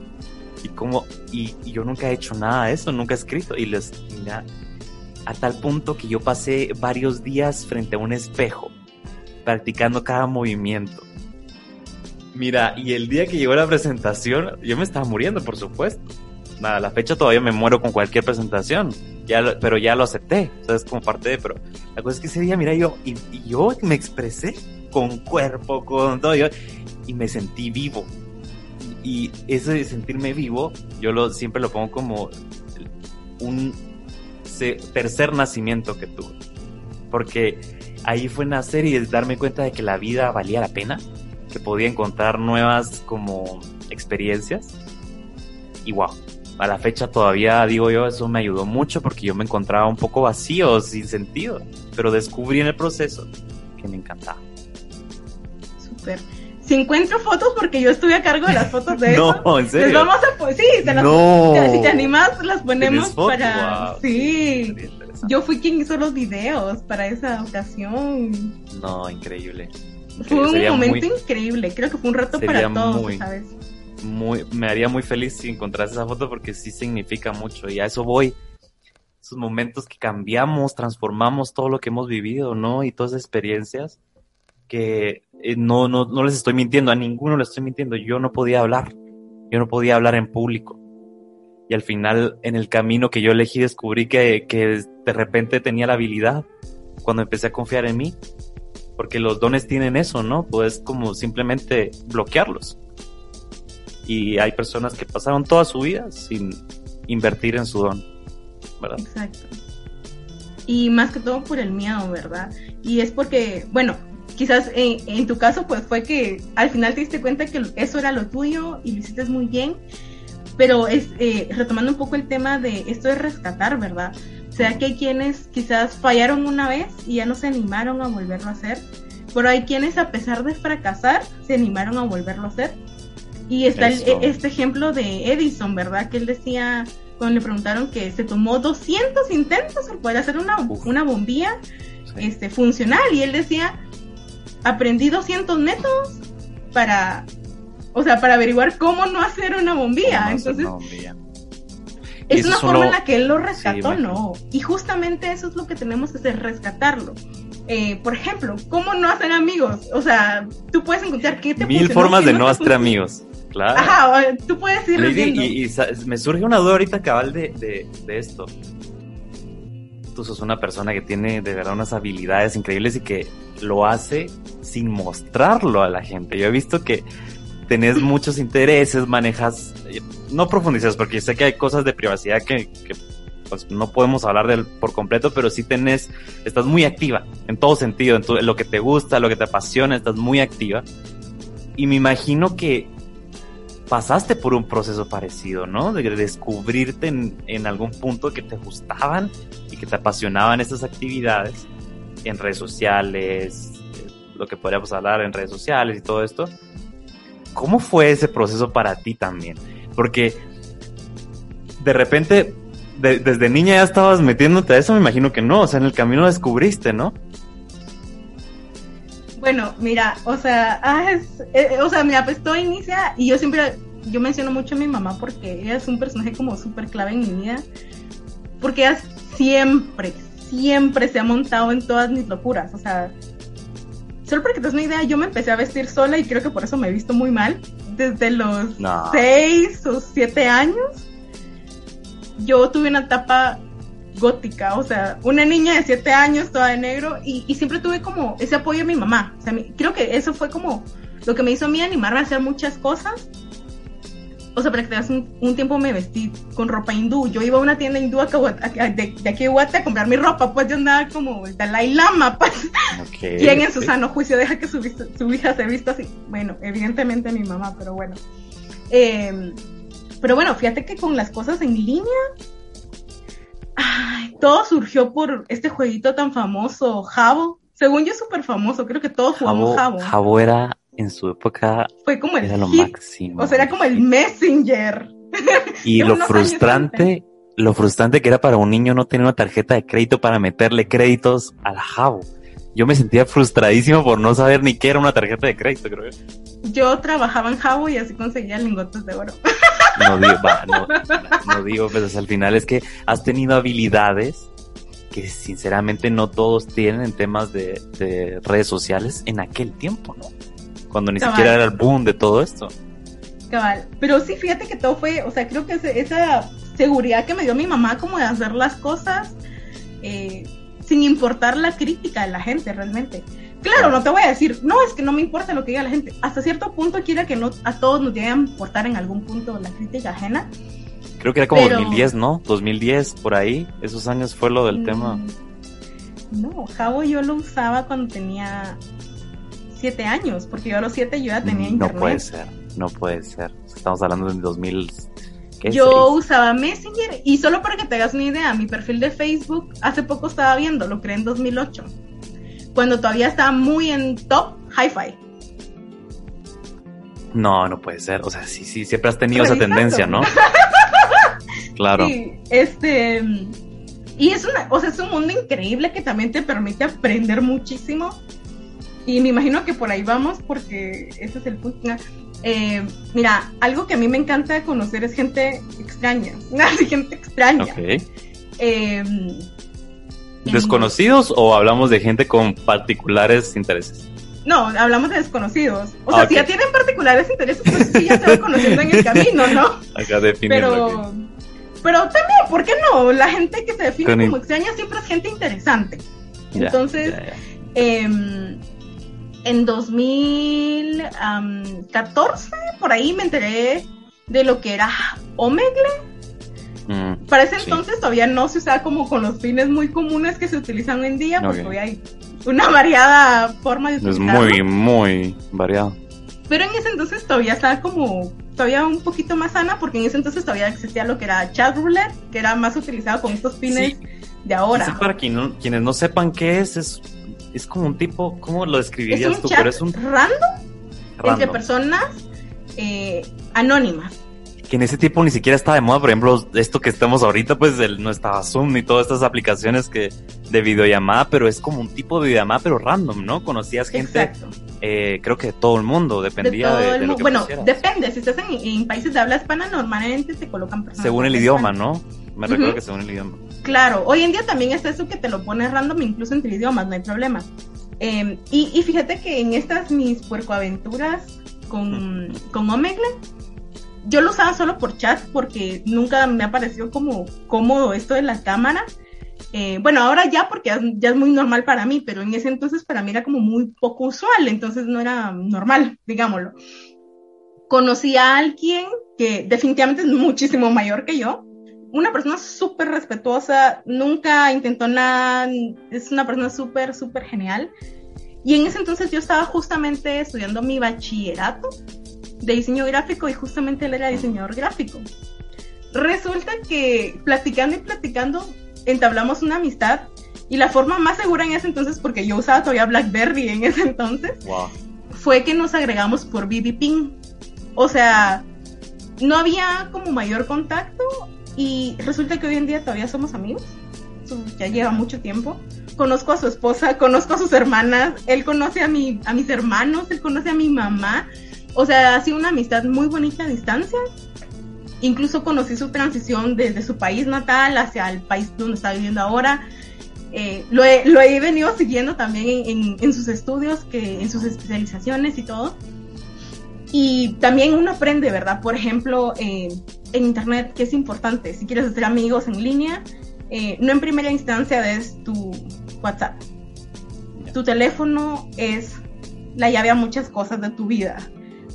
Y como, y, y yo nunca he hecho nada de eso, nunca he escrito. Y les, mira, a tal punto que yo pasé varios días frente a un espejo, practicando cada movimiento. Mira, y el día que llegó la presentación, yo me estaba muriendo, por supuesto. Nada, a la fecha todavía me muero con cualquier presentación, ya lo- pero ya lo acepté, o sea, es como parte de, pero la cosa es que ese día, mira, yo, y, y yo me expresé con cuerpo, con todo, yo, y me sentí vivo. Y ese de sentirme vivo, yo lo, siempre lo pongo como un se- tercer nacimiento que tuve. Porque ahí fue nacer y darme cuenta de que la vida valía la pena, que podía encontrar nuevas como experiencias. Y wow, a la fecha todavía digo yo, eso me ayudó mucho porque yo me encontraba un poco vacío, sin sentido, pero descubrí en el proceso que me encantaba. Súper. Si encuentro fotos, porque yo estuve a cargo de las fotos de eso. No, en Les serio. vamos a pues sí, te las- No. te- si te animas las ponemos ¿Tienes fotos? para Wow. sí. Yo fui quien hizo los videos para esa ocasión. No, increíble. Fue un Sería momento muy, increíble, creo que fue un reto sería para todos, muy- ¿sabes? Me haría muy feliz si encontrase esa foto porque sí significa mucho y a eso voy. estos momentos que cambiamos, transformamos todo lo que hemos vivido, ¿no? Y todas esas experiencias que eh, no, no, no les estoy mintiendo, a ninguno les estoy mintiendo. Yo no podía hablar, yo no podía hablar en público. Y al final, en el camino que yo elegí, descubrí que, que de repente tenía la habilidad cuando empecé a confiar en mí. Porque los dones tienen eso, ¿no? Puedes como simplemente bloquearlos. Y hay personas que pasaron toda su vida sin invertir en su don, ¿verdad? Exacto. Y más que todo por el miedo, ¿verdad? Y es porque, bueno, quizás en, tu caso pues fue que al final te diste cuenta que eso era lo tuyo y lo hiciste muy bien, pero es eh, retomando un poco el tema de esto de rescatar, ¿verdad? O sea que hay quienes quizás fallaron una vez y ya no se animaron a volverlo a hacer, pero hay quienes a pesar de fracasar se animaron a volverlo a hacer. Y está este ejemplo de Edison, ¿verdad? Que él decía, cuando le preguntaron que se tomó 200 intentos para poder hacer una, una bombilla este, funcional y él decía, aprendí 200 métodos para, o sea, para averiguar cómo no hacer una bombilla. Entonces, es una forma en la que él lo rescató, ¿no? Y justamente eso es lo que tenemos que hacer, rescatarlo. Eh, por ejemplo, ¿cómo no hacer amigos? O sea, tú puedes encontrar qué te Mil formas de no hacer amigos. Claro. Ajá, tú puedes ir y, y, me surge una duda ahorita cabal de, de, de esto tú sos una persona que tiene de verdad unas habilidades increíbles y que lo hace sin mostrarlo a la gente. Yo he visto que tenés muchos intereses, manejas, no profundizas porque sé que hay cosas de privacidad que, pues, no podemos hablar del por completo, pero sí tenés, estás muy activa en todo sentido, en, lo que te gusta, lo que te apasiona, estás muy activa. Y me imagino que pasaste por un proceso parecido, ¿no? De descubrirte en, algún punto que te gustaban y que te apasionaban estas actividades en redes sociales, lo que podríamos hablar en redes sociales y todo esto. ¿Cómo fue ese proceso para ti también? Porque de repente, desde niña ya estabas metiéndote a eso, me imagino que no, o sea, en el camino descubriste, ¿no? Bueno, mira, o sea, ah, eh, o sea, mira, pues todo inicia y yo siempre, yo menciono mucho a mi mamá porque ella es un personaje como súper clave en mi vida, porque ella siempre, siempre se ha montado en todas mis locuras. O sea, solo porque te das una idea, yo me empecé a vestir sola y creo que por eso me he visto muy mal. Desde los 6 o 7 años, yo tuve una etapa gótica, o sea, una niña de 7 años, toda de negro, y, siempre tuve como ese apoyo de mi mamá. O sea, creo que eso fue como lo que me hizo a mí animarme a hacer muchas cosas o sea, para que te un, un, tiempo me vestí con ropa hindú. Yo iba a una tienda hindú de, aquí de Guate a comprar mi ropa, pues yo andaba como el Dalai Lama, pues. ¿Quién en su sano juicio deja que su, su hija se vista así? Bueno, evidentemente mi mamá, pero bueno. Em, pero bueno, fíjate que con las cosas en línea, ay, todo surgió por este jueguito tan famoso, Jabo. Según yo, es súper famoso, creo que todos jugamos Jabo. Jabo era en su época fue como el era lo máximo. O sea, era como el Messenger. Y lo frustrante, lo frustrante que era para un niño no tener una tarjeta de crédito para meterle créditos al Jabo. Yo me sentía frustradísimo por no saber ni qué era una tarjeta de crédito, creo. Yo trabajaba en Jabo y así conseguía lingotes de oro. No digo, no, no digo, pues al final es que has tenido habilidades que sinceramente no todos tienen en temas de, de redes sociales en aquel tiempo, ¿no? cuando ni siquiera era el boom de todo esto. Cabal, pero sí, fíjate que todo fue, o sea, creo que esa seguridad que me dio mi mamá como de hacer las cosas eh, sin importar la crítica de la gente realmente. Claro, no te voy a decir, no, es que no me importa lo que diga la gente. Hasta cierto punto quiera que no a todos nos llegue a importar en algún punto la crítica ajena. Creo que era como 2010, ¿no? 2010, por ahí. Esos años fue lo del mm, tema. No, Jabo yo lo usaba cuando tenía siete años, porque yo a los siete yo ya tenía internet. No puede ser, no puede ser. Estamos hablando de 2000. Yo usaba Messenger y solo para que te hagas una idea, mi perfil de Facebook hace poco estaba viendo, lo creé en 2008, cuando todavía estaba muy en top hi-fi. No, no puede ser. O sea, sí, sí, siempre has tenido esa tendencia, ¿no? claro. Sí, este. Y es una, o sea, es un mundo increíble que también te permite aprender muchísimo y me imagino que por ahí vamos porque ese es el punto. Eh, mira, algo que a mí me encanta conocer es gente extraña, gente extraña. Em, ¿Desconocidos o hablamos de gente con particulares intereses? No, hablamos de desconocidos. O sea, si ya tienen particulares intereses, pues sí, ya se van conociendo en el camino, ¿no? Acá Pero, pero también, ¿por qué no? La gente que se define como extraña siempre es gente interesante. Entonces, em, en 2014, por ahí me enteré de lo que era Omegle. Mm, Para ese entonces todavía no se usaba como con los fines muy comunes que se utilizan hoy en día, porque hoy hay una variada forma de utilizarlo. Es muy, muy variado. Pero en ese entonces todavía estaba como, todavía un poquito más sana, porque en ese entonces todavía existía lo que era chat roulette, que era más utilizado con estos fines de ahora. para quienes no sepan qué es, es, es como un tipo, ¿cómo lo describirías tú? Pero es un random, entre personas eh, anónimas que en ese tiempo ni siquiera estaba de moda, por ejemplo, esto que estamos ahorita, pues no estaba Zoom ni todas estas aplicaciones que de videollamada, pero es como un tipo de videollamada, pero random, ¿no? Conocías gente, eh, creo que de todo el mundo, dependía de, lo que Bueno, depende, si estás en, países de habla hispana, normalmente te colocan personas. Según el idioma, ¿no? Me recuerdo que según el idioma. Claro, hoy en día también está eso que te lo pones random incluso entre idiomas, no hay problema. Em, y, fíjate que en estas mis puercoaventuras con, con Omegle, yo lo usaba solo por chat porque nunca me ha parecido como cómodo esto de la cámara. Eh, bueno, ahora ya porque ya, es muy normal para mí, pero en ese entonces para mí era como muy poco usual, entonces no era normal, digámoslo. Conocí a alguien que definitivamente es muchísimo mayor que yo, una persona súper respetuosa, nunca intentó nada, es una persona súper, súper genial. Y en ese entonces yo estaba justamente estudiando mi bachillerato de diseño gráfico y justamente él era diseñador gráfico. Resulta que platicando y platicando entablamos una amistad y la forma más segura en ese entonces, porque yo usaba todavía BlackBerry en ese entonces, fue que nos agregamos por BB O sea, no había como mayor contacto y resulta que hoy en día todavía somos amigos. ya lleva mucho tiempo. Conozco a su esposa, conozco a sus hermanas, él conoce a, mi, a mis hermanos, él conoce a mi mamá. O sea, ha sido una amistad muy bonita a distancia. Incluso conocí su transición desde su país natal hacia el país donde está viviendo ahora. Eh, lo, he, lo, he, venido siguiendo también en, sus estudios, que, en sus especializaciones y todo. Y también uno aprende, ¿verdad? Por ejemplo, eh, en Internet, que es importante, si quieres hacer amigos en línea, eh, no en primera instancia es tu WhatsApp. Tu teléfono es la llave a muchas cosas de tu vida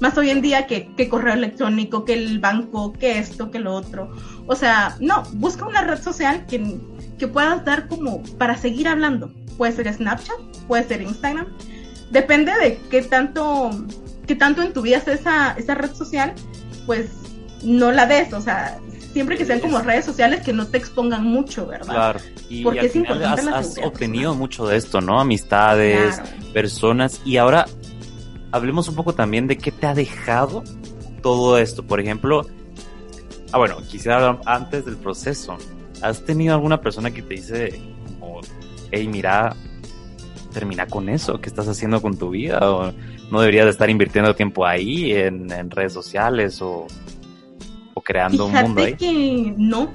más hoy en día que, correo electrónico, que el banco, que esto, que lo otro. O sea, no, busca una red social que, que puedas dar como para seguir hablando. Puede ser Snapchat, puede ser Instagram. Depende de qué tanto, qué tanto en tu vida es esa, esa red social, pues no la des. O sea, siempre que sean como redes sociales que no te expongan mucho, ¿verdad? Claro. Y Porque es importante has, has obtenido mucho de esto, ¿no? Amistades, personas. Y ahora hablemos un poco también de qué te ha dejado todo esto. Por ejemplo, ah, bueno, quisiera hablar antes del proceso. ¿Has tenido alguna persona que te dice, como, hey, mira, termina con eso, ¿qué estás haciendo con tu vida? ¿O no deberías de estar invirtiendo tiempo ahí, en, redes sociales o, o creando un mundo ahí? que no,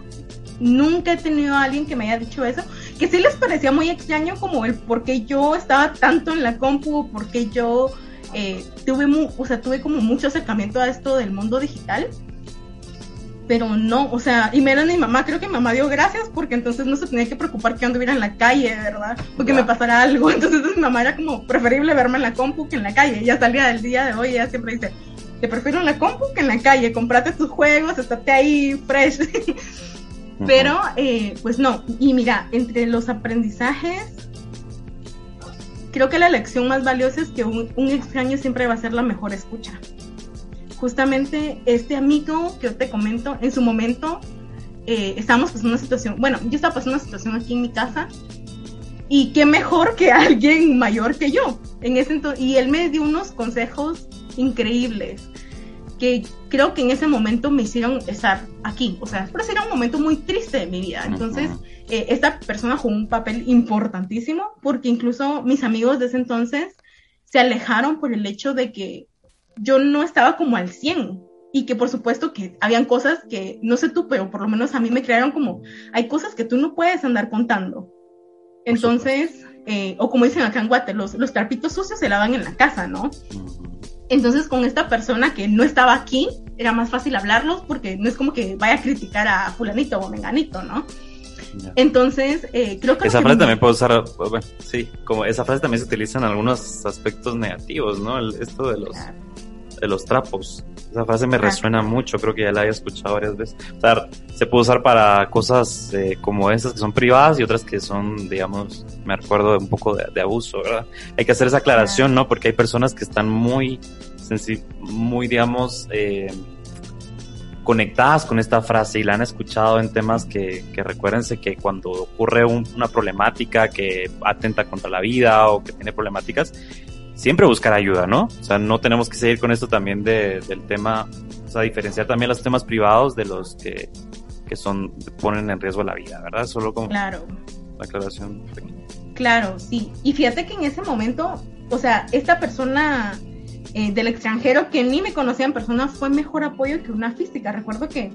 nunca he tenido a alguien que me haya dicho eso, que sí les parecía muy extraño como el por qué yo estaba tanto en la compu, por qué yo eh, tuve, o sea, tuve como mucho acercamiento a esto del mundo digital, pero no, o sea, y menos mi mamá, creo que mi mamá dio gracias porque entonces no se tenía que preocupar que anduviera en la calle, ¿verdad? Porque me pasara algo, entonces mi mamá era como preferible verme en la compu que en la calle, ya salía del día de hoy, ella siempre dice, te prefiero en la compu que en la calle, comprate tus juegos, estate ahí fresh. Pero, eh, pues no, y mira, entre los aprendizajes creo que la lección más valiosa es que un, extraño siempre va a ser la mejor escucha. Justamente este amigo que yo te comento, en su momento eh, estábamos pasando una situación, bueno, yo estaba pasando una situación aquí en mi casa y qué mejor que alguien mayor que yo en ese y él me dio unos consejos increíbles que creo que en ese momento me hicieron estar aquí. O sea, pero era un momento muy triste de mi vida. Entonces, eh, esta persona jugó un papel importantísimo porque incluso mis amigos de ese entonces se alejaron por el hecho de que yo no estaba como al 100. y que por supuesto que habían cosas que, no sé tú, pero por lo menos a mí me crearon como, hay cosas que tú no puedes andar contando. Entonces, eh, o como dicen acá en Guate, los, los trapitos sucios se lavan en la casa, ¿no? Entonces, con esta persona que no estaba aquí, era más fácil hablarlos porque no es como que vaya a criticar a fulanito o menganito, ¿no? Entonces, eh, creo que... Esa frase también puede usar, bueno, sí, como esa frase también se utiliza en algunos aspectos negativos, ¿no? esto de los, de los trapos. Esa frase me resuena mucho, creo que ya la había escuchado varias veces. O sea, se puede usar para cosas eh, como esas que son privadas y otras que son, digamos, me recuerdo de un poco de, abuso, ¿verdad? Hay que hacer esa aclaración, ¿no? Porque hay personas que están muy, muy, digamos, eh, conectadas con esta frase y la han escuchado en temas que, que recuérdense que cuando ocurre una problemática que atenta contra la vida o que tiene problemáticas, siempre buscar ayuda, ¿no? O sea, no tenemos que seguir con esto también de, del tema, o sea, diferenciar también los temas privados de los que, que son, ponen en riesgo la vida, ¿verdad? Solo con claro. la aclaración. Claro, sí. Y fíjate que en ese momento, o sea, esta persona eh, del extranjero que ni me conocía en persona fue mejor apoyo que una física. Recuerdo que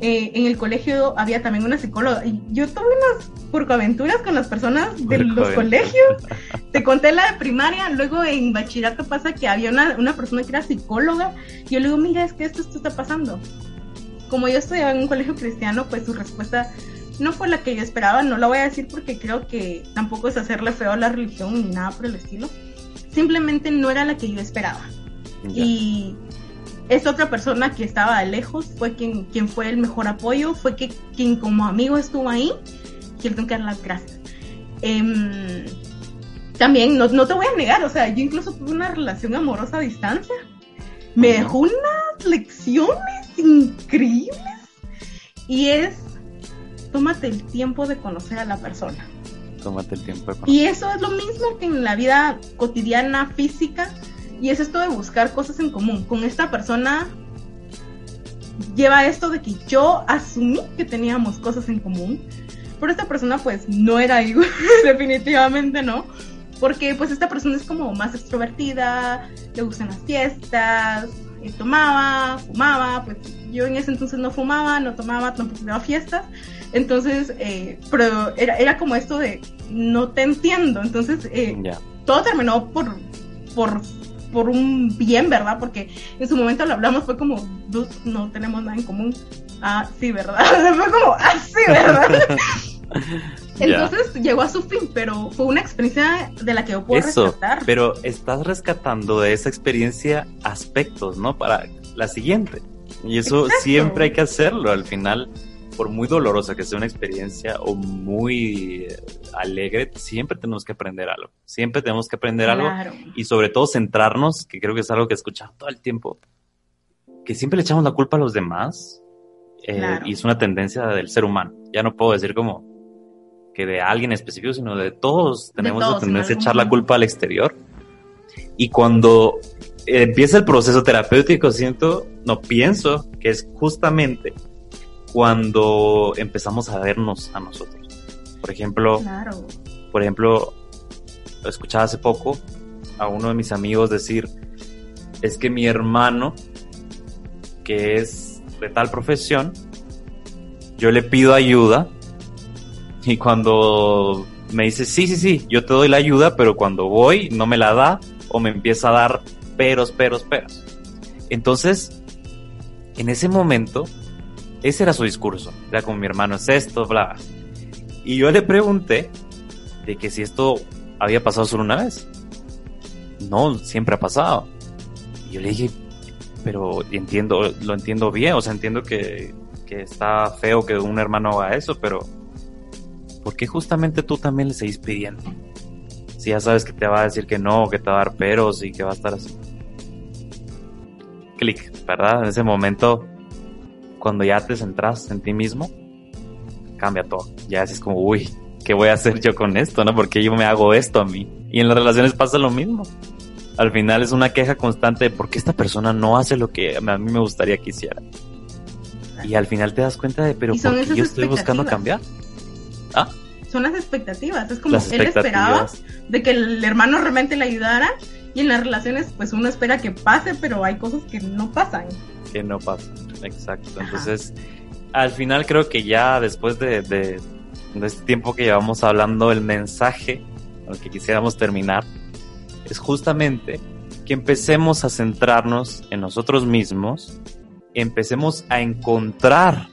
eh, en el colegio había también una psicóloga. Y yo tuve unas porcoaventuras con las personas de los colegios. Te conté la de primaria, luego en bachillerato pasa que había una, una persona que era psicóloga. Y yo le digo, mira, es que esto, esto está pasando. Como yo estudiaba en un colegio cristiano, pues su respuesta no fue la que yo esperaba. No la voy a decir porque creo que tampoco es hacerle feo a la religión ni nada por el estilo simplemente no era la que yo esperaba. Y esta otra persona que estaba de lejos fue quien, quien fue el mejor apoyo, fue que, quien como amigo estuvo ahí, quien tengo que dar las gracias. Em, también, no, no, te voy a negar, o sea, yo incluso tuve una relación amorosa a distancia. Me dejó unas lecciones increíbles. Y es, tómate el tiempo de conocer a la persona tómate el tiempo. Y eso es lo mismo que en la vida cotidiana, física, y es esto de buscar cosas en común. Con esta persona lleva esto de que yo asumí que teníamos cosas en común, pero esta persona pues no era igual, definitivamente no. Porque pues esta persona es como más extrovertida, le gustan las fiestas, eh, tomaba, fumaba, pues yo en ese entonces no fumaba, no tomaba, tampoco iba a fiestas, entonces, eh, pero era, era como esto de, no te entiendo. Entonces, eh, todo terminó por, por, por un bien, ¿verdad? Porque en su momento lo hablamos, fue como, no tenemos nada en común. Ah, sí, ¿verdad? fue como, ah, sí, ¿verdad? Entonces llegó a su fin, pero fue una experiencia de la que yo puedo Eso, rescatar. Pero estás rescatando de esa experiencia aspectos, ¿no? Para la siguiente. Y eso siempre hay que hacerlo. Al final, por muy dolorosa que sea una experiencia o muy eh, alegre, siempre tenemos que aprender algo. Siempre tenemos que aprender algo y sobre todo centrarnos, que creo que es algo que he escuchado todo el tiempo, que siempre le echamos la culpa a los demás eh, y es una tendencia del ser humano. Ya no puedo decir como que de alguien específico, sino de todos tenemos la tendencia a echar la culpa al exterior. Y cuando empieza el proceso terapéutico, siento, no pienso que es justamente cuando empezamos a vernos a nosotros. Por ejemplo, por ejemplo, escuchaba hace poco a uno de mis amigos decir, es que mi hermano, que es de tal profesión, yo le pido ayuda y cuando me dice, sí, sí, sí, yo te doy la ayuda, pero cuando voy no me la da o me empieza a dar peros, peros, peros. Entonces, en ese momento, ese era su discurso. Era como mi hermano es esto, bla. Y yo le pregunté de que si esto había pasado solo una vez. No, siempre ha pasado. Y yo le dije, pero entiendo, lo entiendo bien, o sea, entiendo que, que está feo que un hermano haga eso, pero ¿por qué justamente tú también le seguís pidiendo? Si ya sabes que te va a decir que no, que te va a dar peros y que va a estar así. Clic, ¿verdad? En ese momento cuando ya te centras en ti mismo, cambia todo. Ya es como, uy, ¿qué voy a hacer yo con esto? ¿No? Porque yo me hago esto a mí. Y en las relaciones pasa lo mismo. Al final es una queja constante de por qué esta persona no hace lo que a mí me gustaría que hiciera. Y al final te das cuenta de, pero ¿por qué yo estoy buscando cambiar? ¿Ah? Son las expectativas. Es como él esperaba de que el hermano realmente le ayudara y en las relaciones pues uno espera que pase, pero hay cosas que no pasan. que no pasa. Exacto. Entonces, al final creo que ya después de, de, de este tiempo que llevamos hablando, el mensaje con el que quisiéramos terminar es justamente que empecemos a centrarnos en nosotros mismos, empecemos a encontrar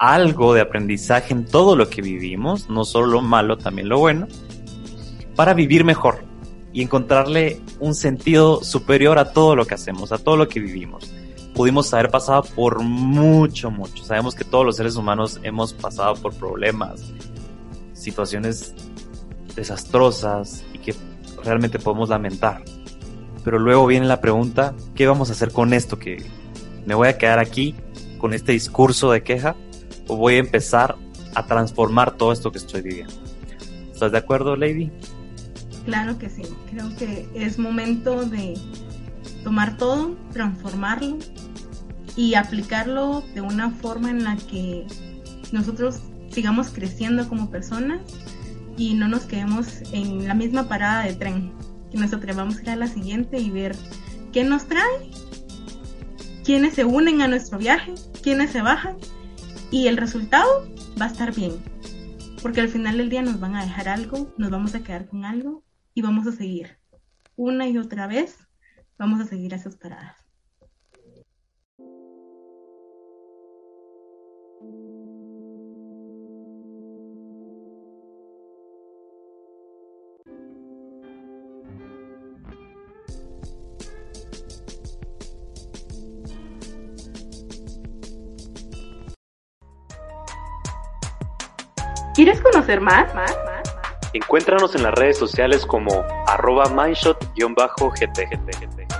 algo de aprendizaje en todo lo que vivimos, no solo lo malo, también lo bueno, para vivir mejor y encontrarle un sentido superior a todo lo que hacemos, a todo lo que vivimos. Pudimos haber pasado por mucho, mucho. Sabemos que todos los seres humanos hemos pasado por problemas, situaciones desastrosas y que realmente podemos lamentar. Pero luego viene la pregunta, ¿qué vamos a hacer con esto? ¿Que me voy a quedar aquí con este discurso de queja? ¿O voy a empezar a transformar todo esto que estoy viviendo? ¿Estás de acuerdo, Lady? Claro que sí, creo que es momento de tomar todo, transformarlo y aplicarlo de una forma en la que nosotros sigamos creciendo como personas y no nos quedemos en la misma parada de tren, que nos atrevamos a ir a la siguiente y ver qué nos trae, quiénes se unen a nuestro viaje, quiénes se bajan y el resultado va a estar bien, porque al final del día nos van a dejar algo, nos vamos a quedar con algo y vamos a seguir una y otra vez, vamos a seguir esas paradas. ¿Quieres conocer más? ¿Más? Encuéntranos en las redes sociales como arroba mindshot-gt.